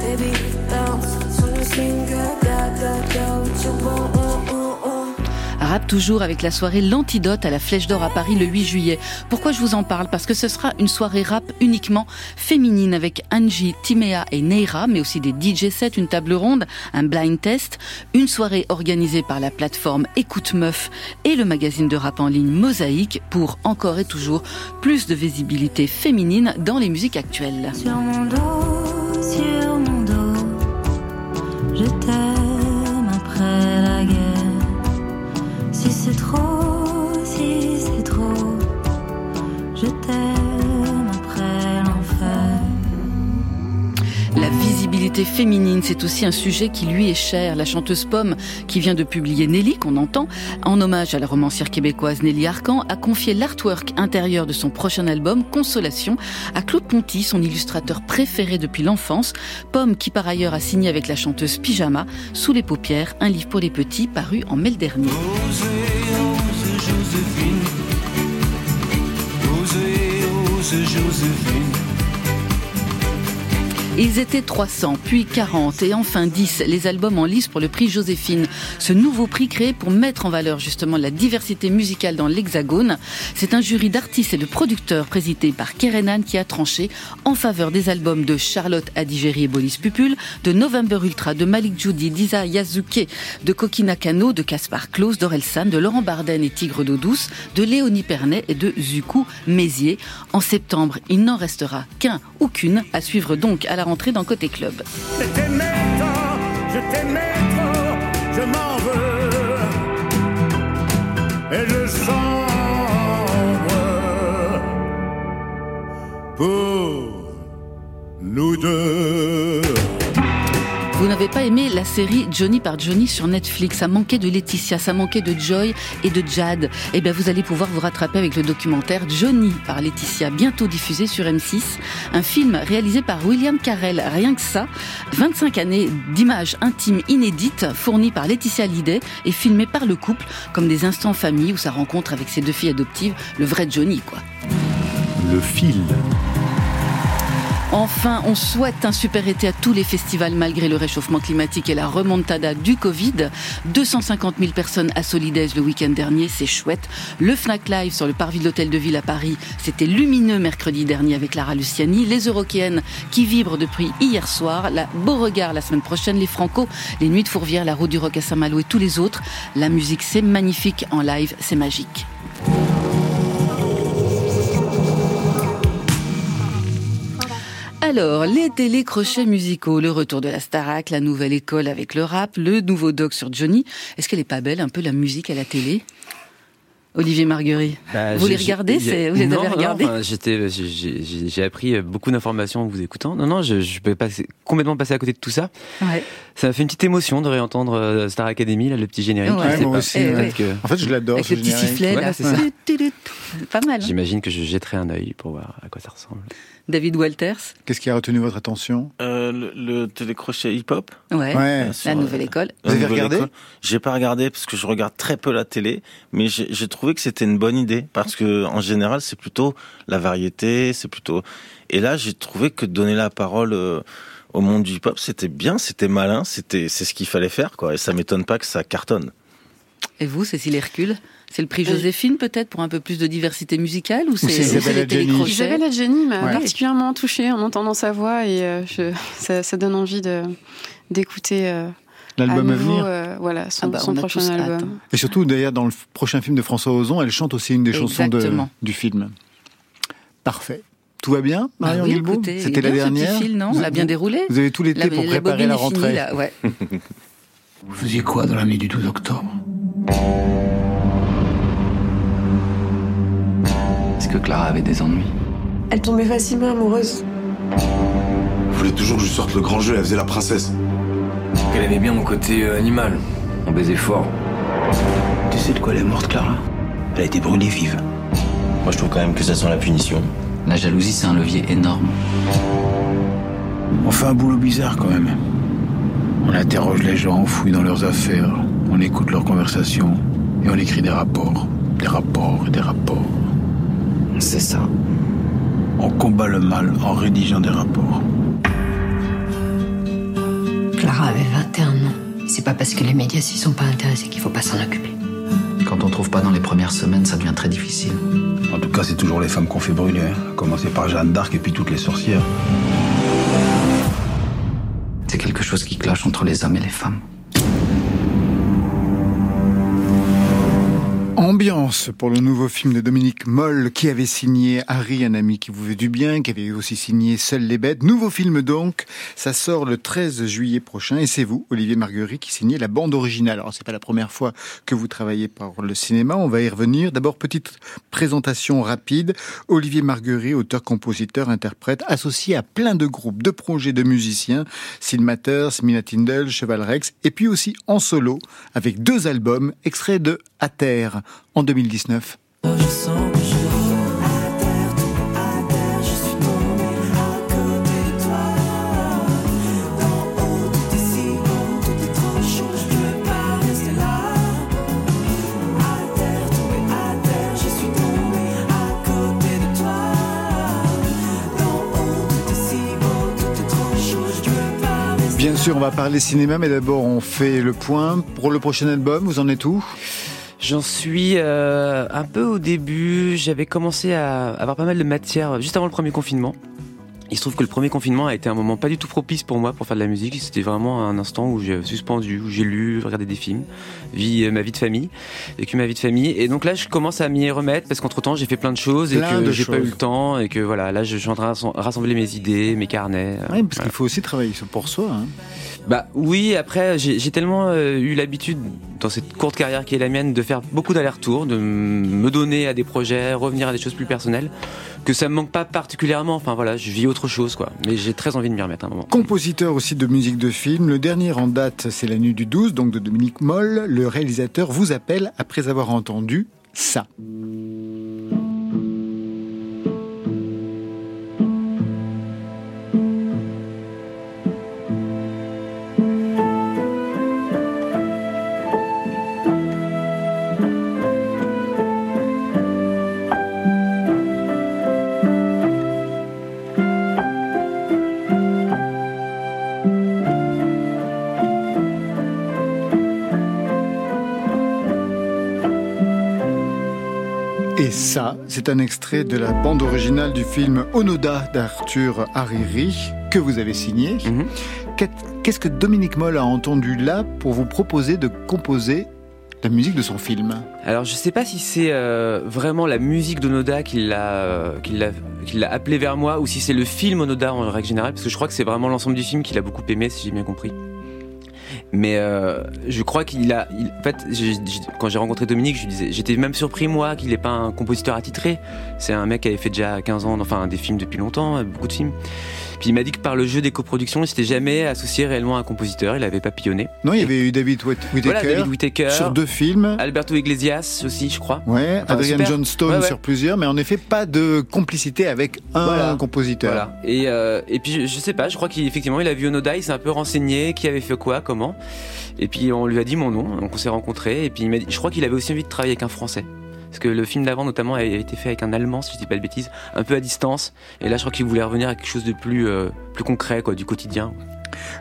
S6: baby, bounce sur le single, ga ga, tu
S2: Rap toujours avec la soirée L'Antidote à la Flèche d'Or à Paris le 8 juillet. Pourquoi je vous en parle? Parce que ce sera une soirée rap uniquement féminine avec Angie, Timéa et Neira, mais aussi des DJ sets, une table ronde, un blind test, une soirée organisée par la plateforme Écoute Meuf et le magazine de rap en ligne Mosaïque pour encore et toujours plus de visibilité féminine dans les musiques actuelles. Féminine, c'est aussi un sujet qui lui est cher. La chanteuse Pomme, qui vient de publier Nelly, qu'on entend, en hommage à la romancière québécoise Nelly Arcan, a confié l'artwork intérieur de son prochain album, Consolation, à Claude Ponty, son illustrateur préféré depuis l'enfance. Pomme, qui par ailleurs a signé avec la chanteuse Pyjama, Sous les paupières, un livre pour les petits, paru en mai dernier. Ils étaient 300, puis 40 et enfin 10, les albums en lice pour le prix Joséphine. Ce nouveau prix créé pour mettre en valeur justement la diversité musicale dans l'Hexagone. C'est un jury d'artistes et de producteurs présidé par Kerenan qui a tranché en faveur des albums de Charlotte Adigéry et Bolis Pupul, de November Ultra, de Malik Judy, d'Isa Yazuke, de Kokina Kano, de Caspar Klaus, d'Orelsan, de Laurent Barden et Tigre d'eau douce, de Léonie Pernet et de Zuku Mézier. En septembre, il n'en restera qu'un ou qu'une à suivre donc à la rentrée dans Côté Club.
S16: Je t'aimais tant, je t'aimais trop, je m'en veux. Et je sombre pour nous deux.
S2: Vous n'avez pas aimé la série Johnny par Johnny sur Netflix. Ça manquait de Laetitia, ça manquait de Joy et de Jad. Eh bien, vous allez pouvoir vous rattraper avec le documentaire Johnny par Laetitia, bientôt diffusé sur M6. Un film réalisé par William Carell. Rien que ça. 25 années d'images intimes inédites fournies par Laetitia Hallyday et filmées par le couple comme des instants famille où sa rencontre avec ses deux filles adoptives, le vrai Johnny, quoi.
S10: Le fil.
S2: Enfin, on souhaite un super été à tous les festivals malgré le réchauffement climatique et la remontada du Covid. 250 000 personnes à Solidaise le week-end dernier, c'est chouette. Le Fnac Live sur le parvis de l'Hôtel de Ville à Paris, c'était lumineux mercredi dernier avec Lara Luciani. Les Eurokéennes qui vibrent depuis hier soir. La Beauregard la semaine prochaine, les Franco, les Nuits de Fourvière, la Route du Rock à Saint-Malo et tous les autres. La musique, c'est magnifique. En live, c'est magique. Alors, les télécrochets musicaux, le retour de la Starac, la nouvelle école avec le rap, le nouveau doc sur Johnny. Est-ce qu'elle est pas belle un peu la musique à la télé? Olivier Marguerite.
S8: Bah,
S2: vous les regardez Vous les
S8: Non,
S2: avez regardés?
S8: enfin, j'étais, j'ai- appris beaucoup d'informations en vous écoutant. Non, non, je, je peux passer, complètement passer à côté de tout ça.
S2: Ouais.
S8: Ça m'a fait une petite émotion de réentendre euh, Star Academy, là, le petit générique.
S2: Ouais,
S1: moi
S8: pas.
S1: aussi,
S2: Eh
S1: ouais.
S2: ouais.
S8: que-
S1: En fait, je l'adore.
S2: Avec
S1: ce
S2: le petit
S1: générique.
S2: sifflet,
S8: Ouais,
S2: là.
S8: c'est ça.
S2: Pas mal. hein.
S8: J'imagine que je jetterai un œil pour voir à quoi ça ressemble.
S2: David Walters.
S1: Qu'est-ce qui a retenu votre attention?
S3: Euh, le, le télécrochet hip-hop
S2: Ouais.
S1: Ouais.
S3: sur,
S2: La
S3: euh,
S2: nouvelle école.
S1: Vous avez regardé?
S3: J'ai pas regardé parce que je regarde très peu la télé, mais j'ai j'ai trouvé que c'était une bonne idée parce que en général c'est plutôt la variété, c'est plutôt. Et là j'ai trouvé que donner la parole euh, au monde du hip-hop c'était bien, c'était malin, c'était c'est ce qu'il fallait faire quoi. Et ça m'étonne pas que ça cartonne.
S2: Et vous, Cécile Hercule? C'est le prix Joséphine peut-être pour un peu plus de diversité musicale ou c'est
S1: Isabelle Adjani
S7: Isabelle Adjani m'a
S1: Ouais.
S7: particulièrement touchée en entendant sa voix et euh, je- ça, ça donne envie de d'écouter euh,
S1: L'album à venir.
S7: euh, voilà, son,
S2: Ah bah,
S7: son prochain
S2: hâte,
S7: album.
S2: hein.
S1: Et surtout, d'ailleurs, dans le prochain film de François Ozon, elle chante aussi une des chansons de, du film. Parfait. Tout va bien,
S2: Bah
S1: Marion
S2: oui, écoutez,
S1: C'était la
S2: bien, ce petit
S1: dernière
S2: fil, non?
S1: Vous-
S2: On l'a bien déroulé.
S1: Vous avez tout l'été pour préparer la
S2: finie,
S1: rentrée.
S2: là, ouais.
S9: Vous faisiez quoi dans la nuit du 12 octobre? Que Clara avait des ennuis
S5: Elle tombait facilement amoureuse.
S15: Vous voulez toujours que je sorte le grand jeu, elle faisait la princesse.
S9: Elle aimait bien mon côté euh, animal. On baisait fort. Tu sais de quoi elle est morte, Clara? Elle a été brûlée vive.
S17: Moi, je trouve quand même que ça sent la punition. La jalousie, c'est un levier énorme.
S9: On fait un boulot bizarre quand même. On interroge les gens, on fouille dans leurs affaires, on écoute leurs conversations et on écrit des rapports. Des rapports et des rapports.
S17: C'est ça.
S9: On combat le mal en rédigeant des rapports.
S18: Clara avait 21 ans. C'est pas parce que les médias s'y sont pas intéressés qu'il faut pas s'en occuper.
S17: Quand on trouve pas dans les premières semaines, ça devient très difficile.
S9: En tout cas, c'est toujours les femmes qu'on fait brûler. hein. À commencer par Jeanne d'Arc et puis toutes les sorcières.
S17: C'est quelque chose qui clash entre les hommes et les femmes.
S1: Ambiance pour le nouveau film de Dominique Moll qui avait signé Harry, un ami qui vous veut du bien, qui avait aussi signé Seules les bêtes. Nouveau film donc, ça sort le 13 juillet prochain et c'est vous, Olivier Marguerite, qui signez la bande originale. Alors c'est pas la première fois que vous travaillez pour le cinéma, on va y revenir. D'abord petite présentation rapide. Olivier Marguerite, auteur, compositeur, interprète, associé à plein de groupes, de projets de musiciens, Matters, Mina Tindall, Cheval Rex, et puis aussi en solo avec deux albums extraits de À terre en 2019.
S16: Je sens que
S1: Bien sûr, on va parler cinéma, mais d'abord on fait le point. Pour le prochain album, vous en êtes où?
S8: J'en suis euh, un peu au début. J'avais commencé à avoir pas mal de matière juste avant le premier confinement. Il se trouve que le premier confinement a été un moment pas du tout propice pour moi pour faire de la musique. C'était vraiment un instant où j'ai suspendu, où j'ai lu, regardé des films, vu ma vie de famille, vécu ma vie de famille. Et donc là, je commence à m'y remettre parce qu'entre temps, j'ai fait plein de choses et
S1: Plein
S8: que j'ai pas eu le temps et que voilà, là, je suis en train de rassembler mes idées, mes carnets.
S1: Oui, parce qu'il faut aussi travailler pour soi. hein.
S8: Bah oui, après j'ai tellement euh, eu l'habitude dans cette courte carrière qui est la mienne de faire beaucoup d'allers-retours, de me donner à des projets, revenir à des choses plus personnelles, que ça me manque pas particulièrement. Enfin voilà, je vis autre chose quoi. Mais j'ai très envie de m'y remettre un moment.
S1: Compositeur aussi de musique de film. Le dernier en date, c'est La Nuit du 12, donc de Dominique Moll. Le réalisateur vous appelle après avoir entendu ça. Et ça, c'est un extrait de la bande originale du film Onoda d'Arthur Hariri que vous avez signé. Qu'est- Qu'est-ce que Dominique Moll a entendu là pour vous proposer de composer la musique de son film?
S8: Alors je sais pas si c'est euh, vraiment la musique d'Onoda qui l'a euh, qui l'a appelé vers moi ou si c'est le film Onoda en règle générale parce que je crois que c'est vraiment l'ensemble du film qu'il a beaucoup aimé si j'ai bien compris. Mais euh, je crois qu'il a. en fait, quand j'ai rencontré Dominique, je disais, j'étais même surpris moi qu'il n'est pas un compositeur attitré. C'est un mec qui avait fait déjà 15 ans, enfin des films depuis longtemps, euh, beaucoup de films. Puis il m'a dit que par le jeu des coproductions, il s'était jamais associé réellement à un compositeur. Il avait papillonné.
S1: Non, il y avait eu David Whit- Whittaker,
S8: Voilà, David Whittaker.
S1: sur deux films.
S8: Alberto Iglesias aussi, je crois.
S1: Ouais,
S8: Enfin,
S1: Adrian
S8: super.
S1: Johnstone
S8: Ouais, ouais.
S1: sur plusieurs, mais en effet pas de complicité avec un
S8: Voilà.
S1: compositeur.
S8: Voilà. Et, euh, et puis je, je sais pas, je crois qu'effectivement il a vu Onoda, il s'est un peu renseigné, qui avait fait quoi, comment. Et puis on lui a dit mon nom, donc on s'est rencontrés. Et puis il m'a dit, je crois qu'il avait aussi envie de travailler avec un Français. Parce que le film d'avant notamment a été fait avec un Allemand, si je dis pas de bêtises, un peu à distance. Et là je crois qu'il voulait revenir à quelque chose de plus, euh, plus concret, quoi, du quotidien.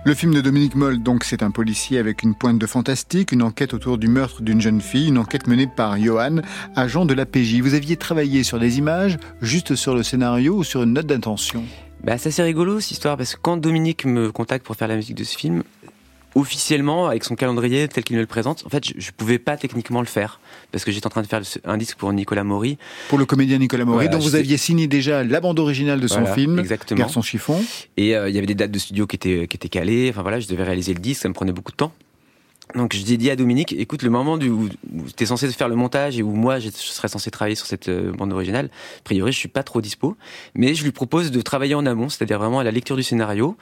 S1: Le film de Dominique Moll, donc, c'est un policier avec une pointe de fantastique, une enquête autour du meurtre d'une jeune fille, une enquête menée par Johan, agent de la PJ. Vous aviez travaillé sur des images, juste sur le scénario ou sur une note d'intention?
S8: Bah, c'est assez rigolo cette histoire parce que quand Dominique me contacte pour faire la musique de ce film, officiellement, avec son calendrier tel qu'il me le présente, en fait, je, je pouvais pas techniquement le faire parce que j'étais en train de faire un disque pour Nicolas Maury.
S1: Pour le comédien Nicolas Maury,
S8: Voilà,
S1: dont vous aviez signé déjà la bande originale de son
S8: Voilà,
S1: film,
S8: exactement.
S1: Garçon chiffon.
S8: Et euh, il y avait des dates de studio qui étaient, qui étaient calées. Enfin voilà, je devais réaliser le disque, ça me prenait beaucoup de temps. Donc je dit à Dominique, écoute, le moment du, où, tu es censé faire le montage et où moi je serais censé travailler sur cette euh, bande originale, a priori je suis pas trop dispo, mais je lui propose de travailler en amont, c'est-à-dire vraiment à la lecture du scénario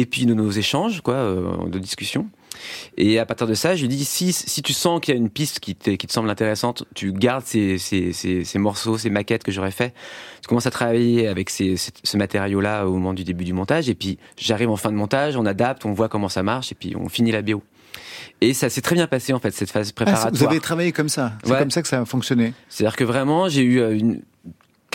S8: et puis de nos échanges, quoi, euh, de discussion. Et à partir de ça, je lui dis si, si tu sens qu'il y a une piste qui te, qui te semble intéressante, tu gardes ces, ces, ces, ces morceaux, ces maquettes que j'aurais fait. Tu commences à travailler avec ces, ce matériau-là au moment du début du montage. Et puis j'arrive en fin de montage, on adapte, on voit comment ça marche, et puis on finit la BO. Et ça s'est très bien passé en fait cette phase
S1: Ah,
S8: préparatoire.
S1: vous avez travaillé comme ça. C'est
S8: Ouais.
S1: comme ça que ça a fonctionné.
S8: C'est-à-dire que vraiment, j'ai eu euh, une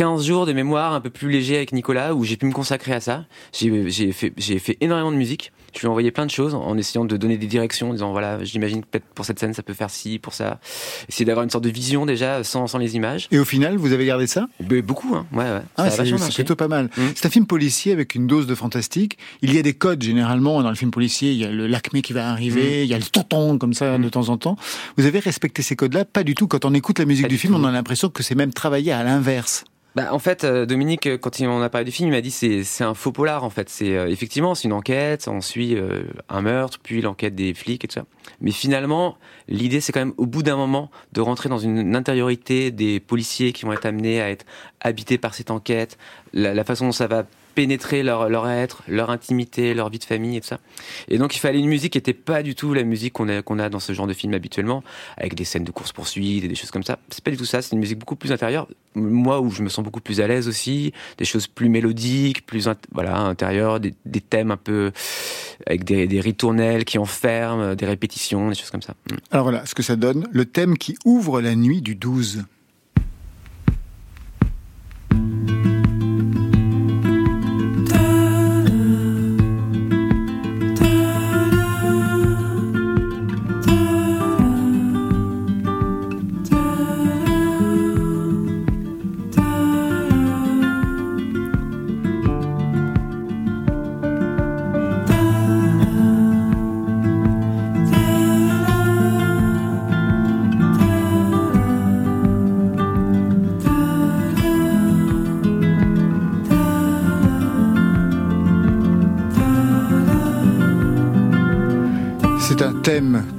S8: 15 jours de mémoire un peu plus léger avec Nicolas où j'ai pu me consacrer à ça. J'ai fait, fait énormément de musique. Je lui ai envoyé plein de choses en essayant de donner des directions, en disant voilà, j'imagine que peut-être pour cette scène ça peut faire ci, pour ça. Essayer d'avoir une sorte de vision déjà sans, sans les images.
S1: Et au final, vous avez gardé ça?
S8: Beaucoup, hein. Ouais, ouais.
S1: Ah, c'est plutôt pas mal.
S8: Mm.
S1: C'est un film policier avec une dose de fantastique. Il y a des codes généralement dans le film policier. Il y a le lacmé qui va arriver, il y a le tonton comme ça de temps en temps. Vous avez respecté ces codes-là? Pas du tout. Quand on écoute la musique
S8: Pas
S1: du
S8: du
S1: film,
S8: tout.
S1: on a l'impression que c'est même travaillé à l'inverse.
S8: Bah, en fait, euh, Dominique, euh, quand il m'en a parlé du film, il m'a dit c'est c'est un faux polar en fait. C'est euh, effectivement c'est une enquête, on suit un meurtre, puis l'enquête des flics et tout ça. Mais finalement, l'idée c'est quand même au bout d'un moment de rentrer dans une intériorité des policiers qui vont être amenés à être habités par cette enquête, la façon dont ça va pénétrer leur, être, leur intimité, leur vie de famille et tout ça. Et donc il fallait une musique qui n'était pas du tout la musique qu'on a, dans ce genre de film habituellement, avec des scènes de course-poursuite et des choses comme ça. C'est pas du tout ça, c'est une musique beaucoup plus intérieure. Moi où je me sens beaucoup plus à l'aise aussi, des choses plus mélodiques, plus voilà, intérieures, des, des thèmes un peu avec des, des ritournelles qui enferment, des répétitions, des choses comme ça. Mm.
S1: Alors voilà, ce que ça donne, le thème qui ouvre la nuit du 12.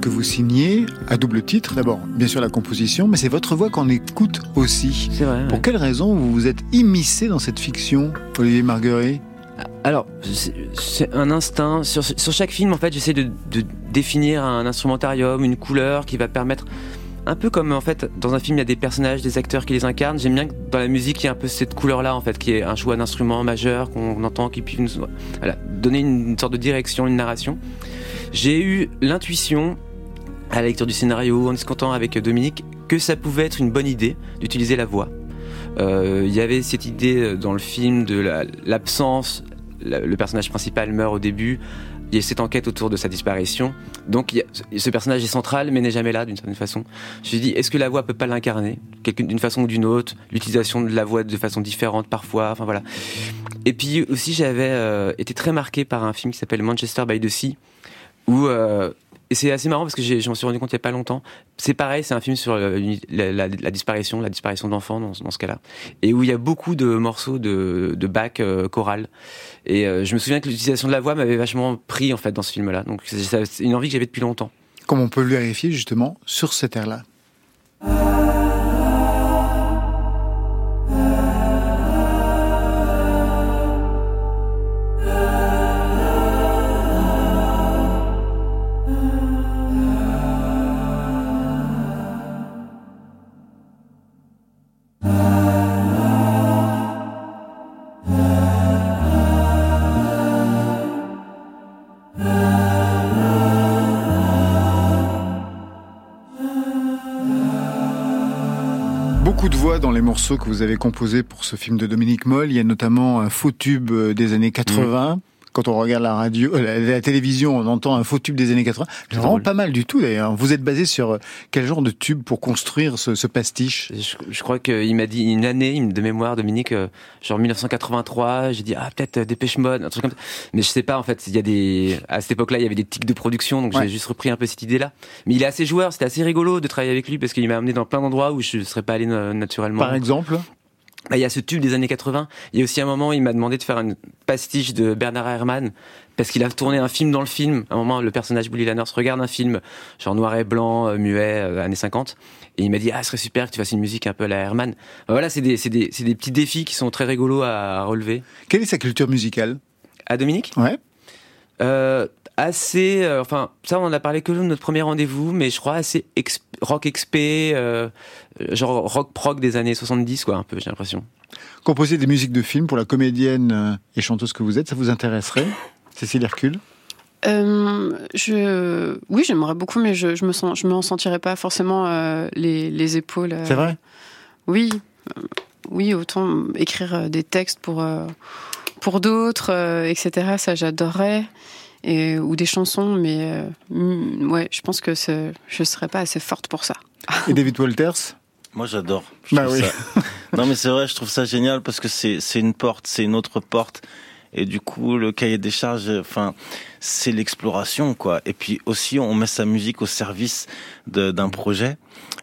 S1: Que vous signez à double titre. D'abord, bien sûr, la composition, mais c'est votre voix qu'on écoute aussi.
S8: C'est vrai.
S1: Pour quelle raison vous vous êtes immiscé dans cette fiction, Olivier Marguerite?
S8: Alors, c'est- c'est un instinct. Sur, sur chaque film, en fait, j'essaie de, de définir un instrumentarium, une couleur qui va permettre. Un peu comme en fait dans un film il y a des personnages, des acteurs qui les incarnent. J'aime bien que dans la musique il y ait un peu cette couleur-là en fait, qui est un choix d'instrument majeur qu'on entend, qui puisse nous voilà, donner une sorte de direction, une narration. J'ai eu l'intuition à la lecture du scénario, en discutant avec Dominique, que ça pouvait être une bonne idée d'utiliser la voix. Euh, Il y avait cette idée dans le film de la- l'absence, la- le personnage principal meurt au début, il y a cette enquête autour de sa disparition. Donc ce personnage est central mais n'est jamais là d'une certaine façon. Je me suis dit, est-ce que la voix peut pas l'incarner d'une façon ou d'une autre L'utilisation de la voix de façon différente parfois, enfin voilà. Et puis aussi j'avais euh, été très marqué par un film qui s'appelle Manchester by the Sea, où euh, et c'est assez marrant parce que j'ai- je m'en suis rendu compte il y a pas longtemps. C'est pareil, c'est un film sur euh, la, disparition, la disparition d'enfants dans, ce cas-là, et où il y a beaucoup de morceaux de, de bac euh, choral. Et je me souviens que l'utilisation de la voix m'avait vachement pris en fait dans ce film-là. Donc c'est une envie que j'avais depuis longtemps.
S1: Comme on peut le vérifier justement sur cette air-là. Que vous avez composés pour ce film de Dominique Moll. Il y a notamment un faux tube euh, des années 80. Quand on regarde la radio, euh, la, la télévision, on entend un faux tube des années 80. C'est vraiment pas mal du tout d'ailleurs. Vous êtes basé sur euh, quel genre de tube pour construire ce, ce pastiche?
S8: Je, je crois qu'il m'a dit une année de mémoire, Dominique, euh, genre 1983. J'ai dit ah peut-être Dépêche Mode, un truc comme ça. Mais je sais pas en fait. Il y a des à cette époque-là, il y avait des tics de production, donc
S1: Ouais.
S8: j'ai juste repris un peu cette idée-là. Mais il est assez joueur. C'était assez rigolo de travailler avec lui parce qu'il m'a amené dans plein d'endroits où je serais pas allé naturellement.
S1: Par exemple?
S8: Il y a ce tube des années 80. Il y a aussi un moment, il m'a demandé de faire une pastiche de Bernard Herrmann parce qu'il a tourné un film dans le film. À un moment, le personnage Bully Lanners regarde un film genre noir et blanc, euh, muet, euh, années 50. Et il m'a dit, ah, ce serait super que tu fasses une musique un peu à la Herman. Bah, voilà, c'est des, c'est des, c'est des petits défis qui sont très rigolos à, relever.
S1: Quelle est sa culture musicale?
S8: À Dominique?
S1: Ouais.
S8: Euh, assez, euh, enfin, ça on en a parlé que lors de notre premier rendez-vous, mais je crois assez ex- rock XP, euh, genre rock prog des années 70, quoi, un peu, j'ai l'impression.
S1: Composer des musiques de films pour la comédienne euh, et chanteuse que vous êtes, ça vous intéresserait Cécile Hercule?
S7: Euh, je, oui, j'aimerais beaucoup, mais je, je me sens, je me en sentirais pas forcément euh, les, les épaules. euh,
S1: C'est vrai?
S7: Oui, euh, oui, autant écrire des textes pour euh, pour d'autres, euh, etc. Ça, j'adorerais. Et, ou des chansons, mais euh, mm, ouais, je pense que je serais pas assez forte pour ça.
S1: Et David Walters?
S3: Moi, j'adore.
S1: Bah oui.
S3: ça- non, mais c'est vrai, je trouve ça génial parce que c'est c'est une porte, c'est une autre porte. Et du coup, le cahier des charges, enfin, c'est l'exploration, quoi. Et puis aussi, on met sa musique au service d'un projet,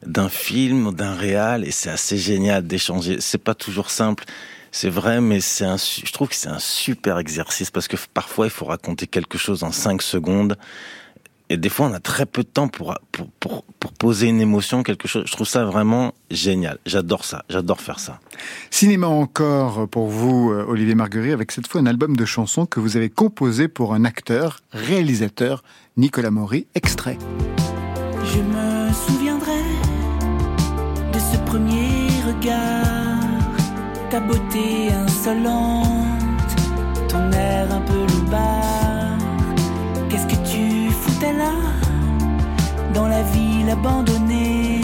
S3: d'un film, d'un réal, et c'est assez génial d'échanger. C'est pas toujours simple. C'est vrai, mais c'est un, je trouve que c'est un super exercice parce que parfois il faut raconter quelque chose en cinq secondes. Et des fois, on a très peu de temps pour, pour, pour, pour poser une émotion, quelque chose. Je trouve ça vraiment génial. J'adore ça. J'adore faire ça.
S1: Cinéma encore pour vous, euh, Olivier Marguerite, avec cette fois un album de chansons que vous avez composé pour un acteur, réalisateur, Nicolas Maury, extrait.
S16: Je me souviendrai de ce premier regard, ta beauté insolente, ton air un peu loupard. Qu'est-ce que tu foutais là, dans la ville abandonnée,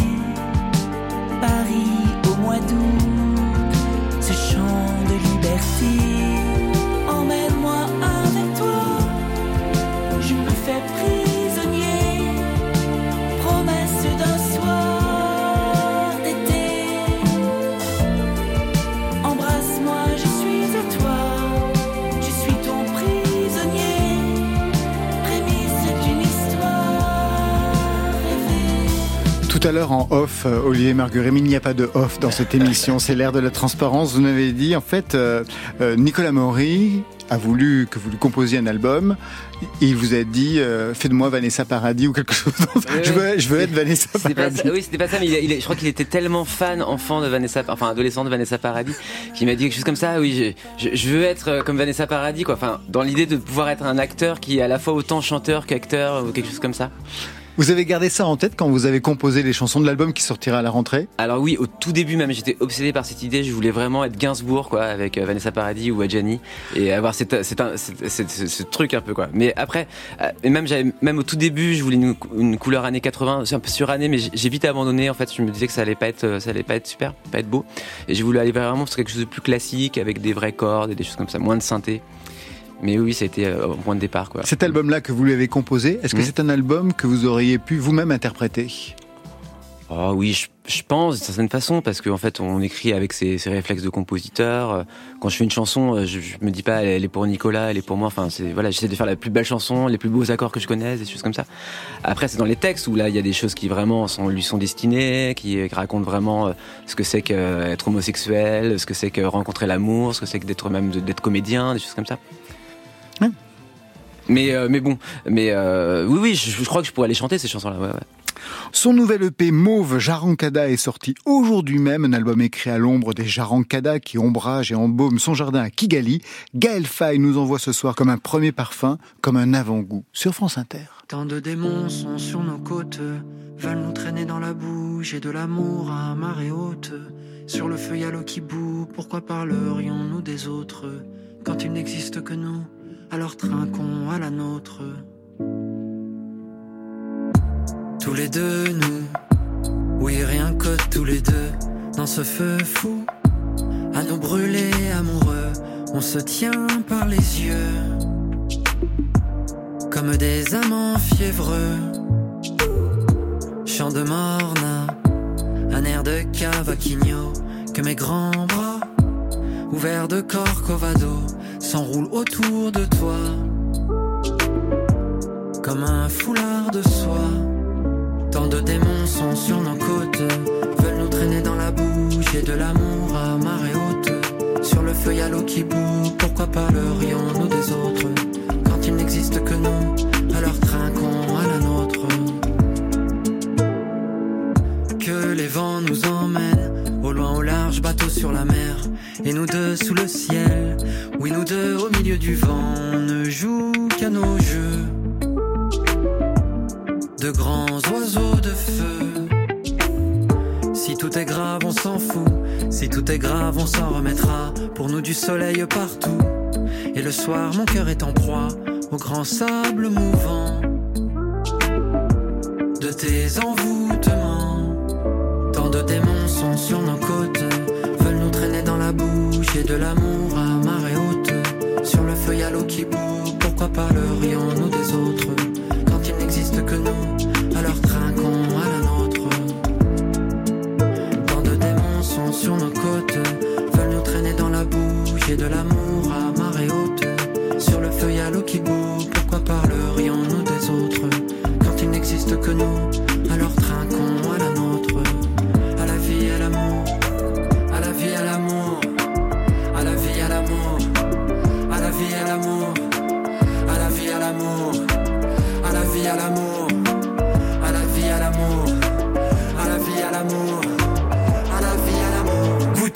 S16: Paris au mois d'août, ce chant de liberté.
S1: Tout à l'heure en off, euh, Olivier Marguerite, mais il n'y a pas de off dans cette émission, c'est l'ère de la transparence. Vous m'avez dit, en fait, euh, euh, Nicolas Maury a voulu que vous lui composiez un album. Il vous a dit, euh, fais de moi Vanessa Paradis ou quelque chose. je, veux, je veux être Vanessa Paradis.
S8: ça- oui, c'était pas ça, mais il, il je crois qu'il était tellement fan enfant de Vanessa, enfin adolescent de Vanessa Paradis, qu'il m'a dit quelque chose comme ça. Oui, je, je, je veux être comme Vanessa Paradis, quoi. Enfin, dans l'idée de pouvoir être un acteur qui est à la fois autant chanteur qu'acteur ou quelque chose comme ça.
S1: Vous avez gardé ça en tête quand vous avez composé les chansons de l'album qui sortira à la rentrée?
S8: Alors oui, au tout début même, j'étais obsédé par cette idée. Je voulais vraiment être Gainsbourg, quoi, avec euh, Vanessa Paradis ou Adjani, et avoir cette, cette- ce, truc un peu, quoi. Mais après, euh, et même au tout début, je voulais une, couleur années 80, c'est un peu surannée, mais j'ai- vite abandonné. En fait, je me disais que ça allait pas être, euh, ça allait pas être super, pas être beau. Et j'ai voulu aller vraiment sur quelque chose de plus classique, avec des vraies cordes et des choses comme ça, moins de synthé. Mais oui, ça a été euh, au point de départ, quoi.
S1: Cet album-là que vous lui avez composé, est-ce que
S8: Mhm.
S1: c'est un album que vous auriez pu vous-même interpréter?
S8: Oh oui, je, je pense d'une certaine façon parce qu'en fait on écrit avec ses, ses réflexes de compositeur. Euh, Quand je fais une chanson, euh, je, je me dis pas elle est pour Nicolas, elle est pour moi. Enfin c'est voilà, j'essaie de faire la plus belle chanson, les plus beaux accords que je connaisse, des choses comme ça. Après c'est dans les textes où là il y a des choses qui vraiment sont, lui sont destinées, qui, qui racontent vraiment ce que c'est qu'être homosexuel, ce que c'est que rencontrer l'amour, ce que c'est que d'être même d'être comédien, des choses comme ça. Mais euh, mais bon, mais euh, oui oui, je, je crois que je pourrais les chanter ces chansons-là. Ouais, ouais.
S1: Son nouvel EP Mauve Jarancada est sorti aujourd'hui même, un album écrit à l'ombre des Jarancada qui ombrage et embaume son jardin à Kigali. Gaël Faye nous envoie ce soir comme un premier parfum, comme un avant-goût sur France Inter.
S19: Tant de démons sont sur nos côtes, veulent nous traîner dans la boue. J'ai de l'amour à marée haute. Sur le feu, y a l'eau qui. Pourquoi parlerions-nous des autres quand il n'existe que nous? Alors trinquons à la nôtre. Tous les deux, nous, oui, rien que tous les deux, dans ce feu fou, à nous brûler amoureux, on se tient par les yeux comme des amants fiévreux. Chant de morna, un air de cavaquinho, que mes grands bras, ouverts de corcovado, s'enroulent autour de toi. Comme un foulard de soie, tant de démons sont sur nos côtes, veulent nous traîner dans la boue, j'ai de l'amour à marée haute. Sur le feu, a l'eau qui bout, pourquoi parlerions-nous des autres? Quand il n'existe que nous, alors trinquons à la nôtre. Que les vents nous emmènent, au loin, au large, bateau sur la mer, et nous deux sous le ciel, oui, nous deux au milieu du vent, on ne joue qu'à nos jeux. De grands oiseaux de feu. Si tout est grave, on s'en fout. Si tout est grave, on s'en remettra. Pour nous, du soleil partout. Et le soir, mon cœur est en proie au grand sable mouvant de tes envoûtements. Tant de démons sont sur nos côtes, veulent nous traîner dans la boue. J'ai de l'amour à marée haute. Sur le feu, y a l'eau qui bout. Pourquoi parlerions-nous des autres? Quand il n'existe que nous Alors trinquons à la nôtre. Tant de démons sont sur nos côtes, veulent nous traîner dans la boue. J'ai de l'amour à marée haute. Sur le feu, y a l'eau qui bout. Pourquoi parlerions-nous des autres? Quand il n'existe que nous Alors trinquons à la nôtre.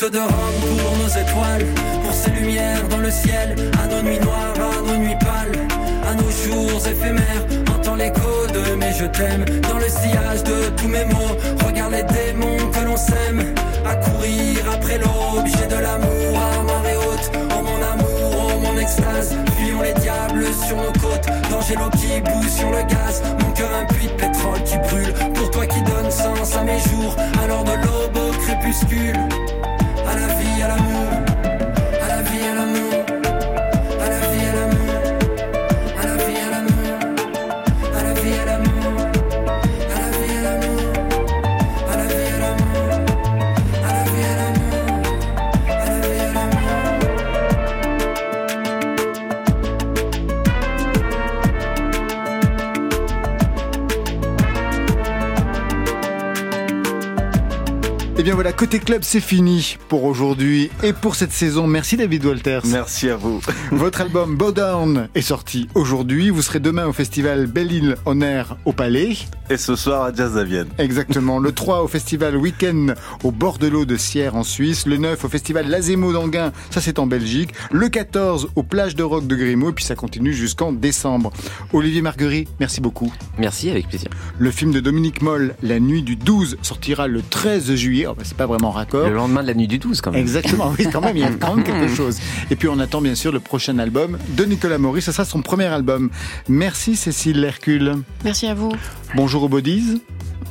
S19: De rhum pour nos étoiles, pour ces lumières dans le ciel, à nos nuits noires, à nos nuits pâles, à nos jours éphémères. Entends l'écho de mes je t'aime dans le sillage de tous mes mots. Regarde les démons que l'on sème, à courir après l'aube. J'ai de l'amour à marée haute, oh mon amour, oh mon extase. Fuyons les diables sur nos côtes, danger l'eau qui bout sur le gaz. Mon cœur un puits de pétrole qui brûle, pour toi qui donne sens à mes jours. Alors de l'aube au crépuscule,
S1: bien voilà, côté club, c'est fini pour aujourd'hui et pour cette saison. Merci David Walters.
S3: Merci à vous.
S1: Votre album Bow Down est sorti aujourd'hui. Vous serez demain au festival Belle-Île en Air au Palais.
S3: Et ce soir à Jazz à Vienne.
S1: Exactement. Le 3 au festival Weekend au bord de l'eau de Sierre en Suisse. Le 9 au festival Lazemo d'Anguin, ça c'est en Belgique. Le 14 aux plages de rock de Grimaud. Et puis ça continue jusqu'en décembre. Olivier Marguerite, merci beaucoup.
S8: Merci, avec plaisir.
S1: Le film de Dominique Moll, La nuit du 12, sortira le 13 juillet. C'est pas vraiment raccord.
S8: Le lendemain de la nuit du 12, quand même.
S1: Exactement, oui, quand même, il y a quand même quelque chose. Et puis on attend bien sûr le prochain album de Nicolas Maurice, ce sera son premier album. Merci Cécile Hercule.
S7: Merci à vous.
S1: Bonjour aux bodies.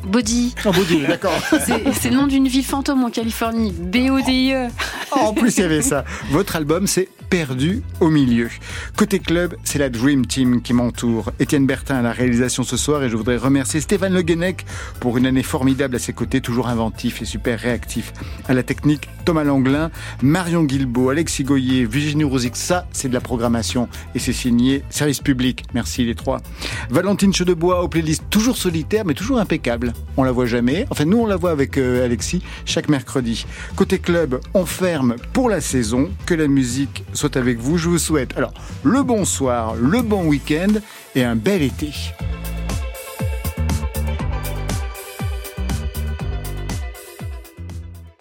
S7: Body.
S1: Oh, Body, d'accord.
S7: C'est le nom d'une ville fantôme en Californie. B-O-D-I-E.
S1: Oh, en plus, il y avait ça. Votre album, c'est perdu au milieu. Côté club, c'est la Dream Team qui m'entoure. Étienne Bertin à la réalisation ce soir et je voudrais remercier Stéphane Le Guenec pour une année formidable à ses côtés, toujours inventif et super réactif. À la technique, Thomas Langlin, Marion Guilbault, Alexis Goyer, Virginie Rosic, ça c'est de la programmation et c'est signé Service Public. Merci les trois. Valentine Chedebois aux playlists toujours solitaires mais toujours impeccables. On la voit jamais. Enfin nous on la voit avec euh, Alexis chaque mercredi. Côté club, on ferme pour la saison. Que la musique soit avec vous. Je vous souhaite alors le bonsoir, le bon week-end et un bel été.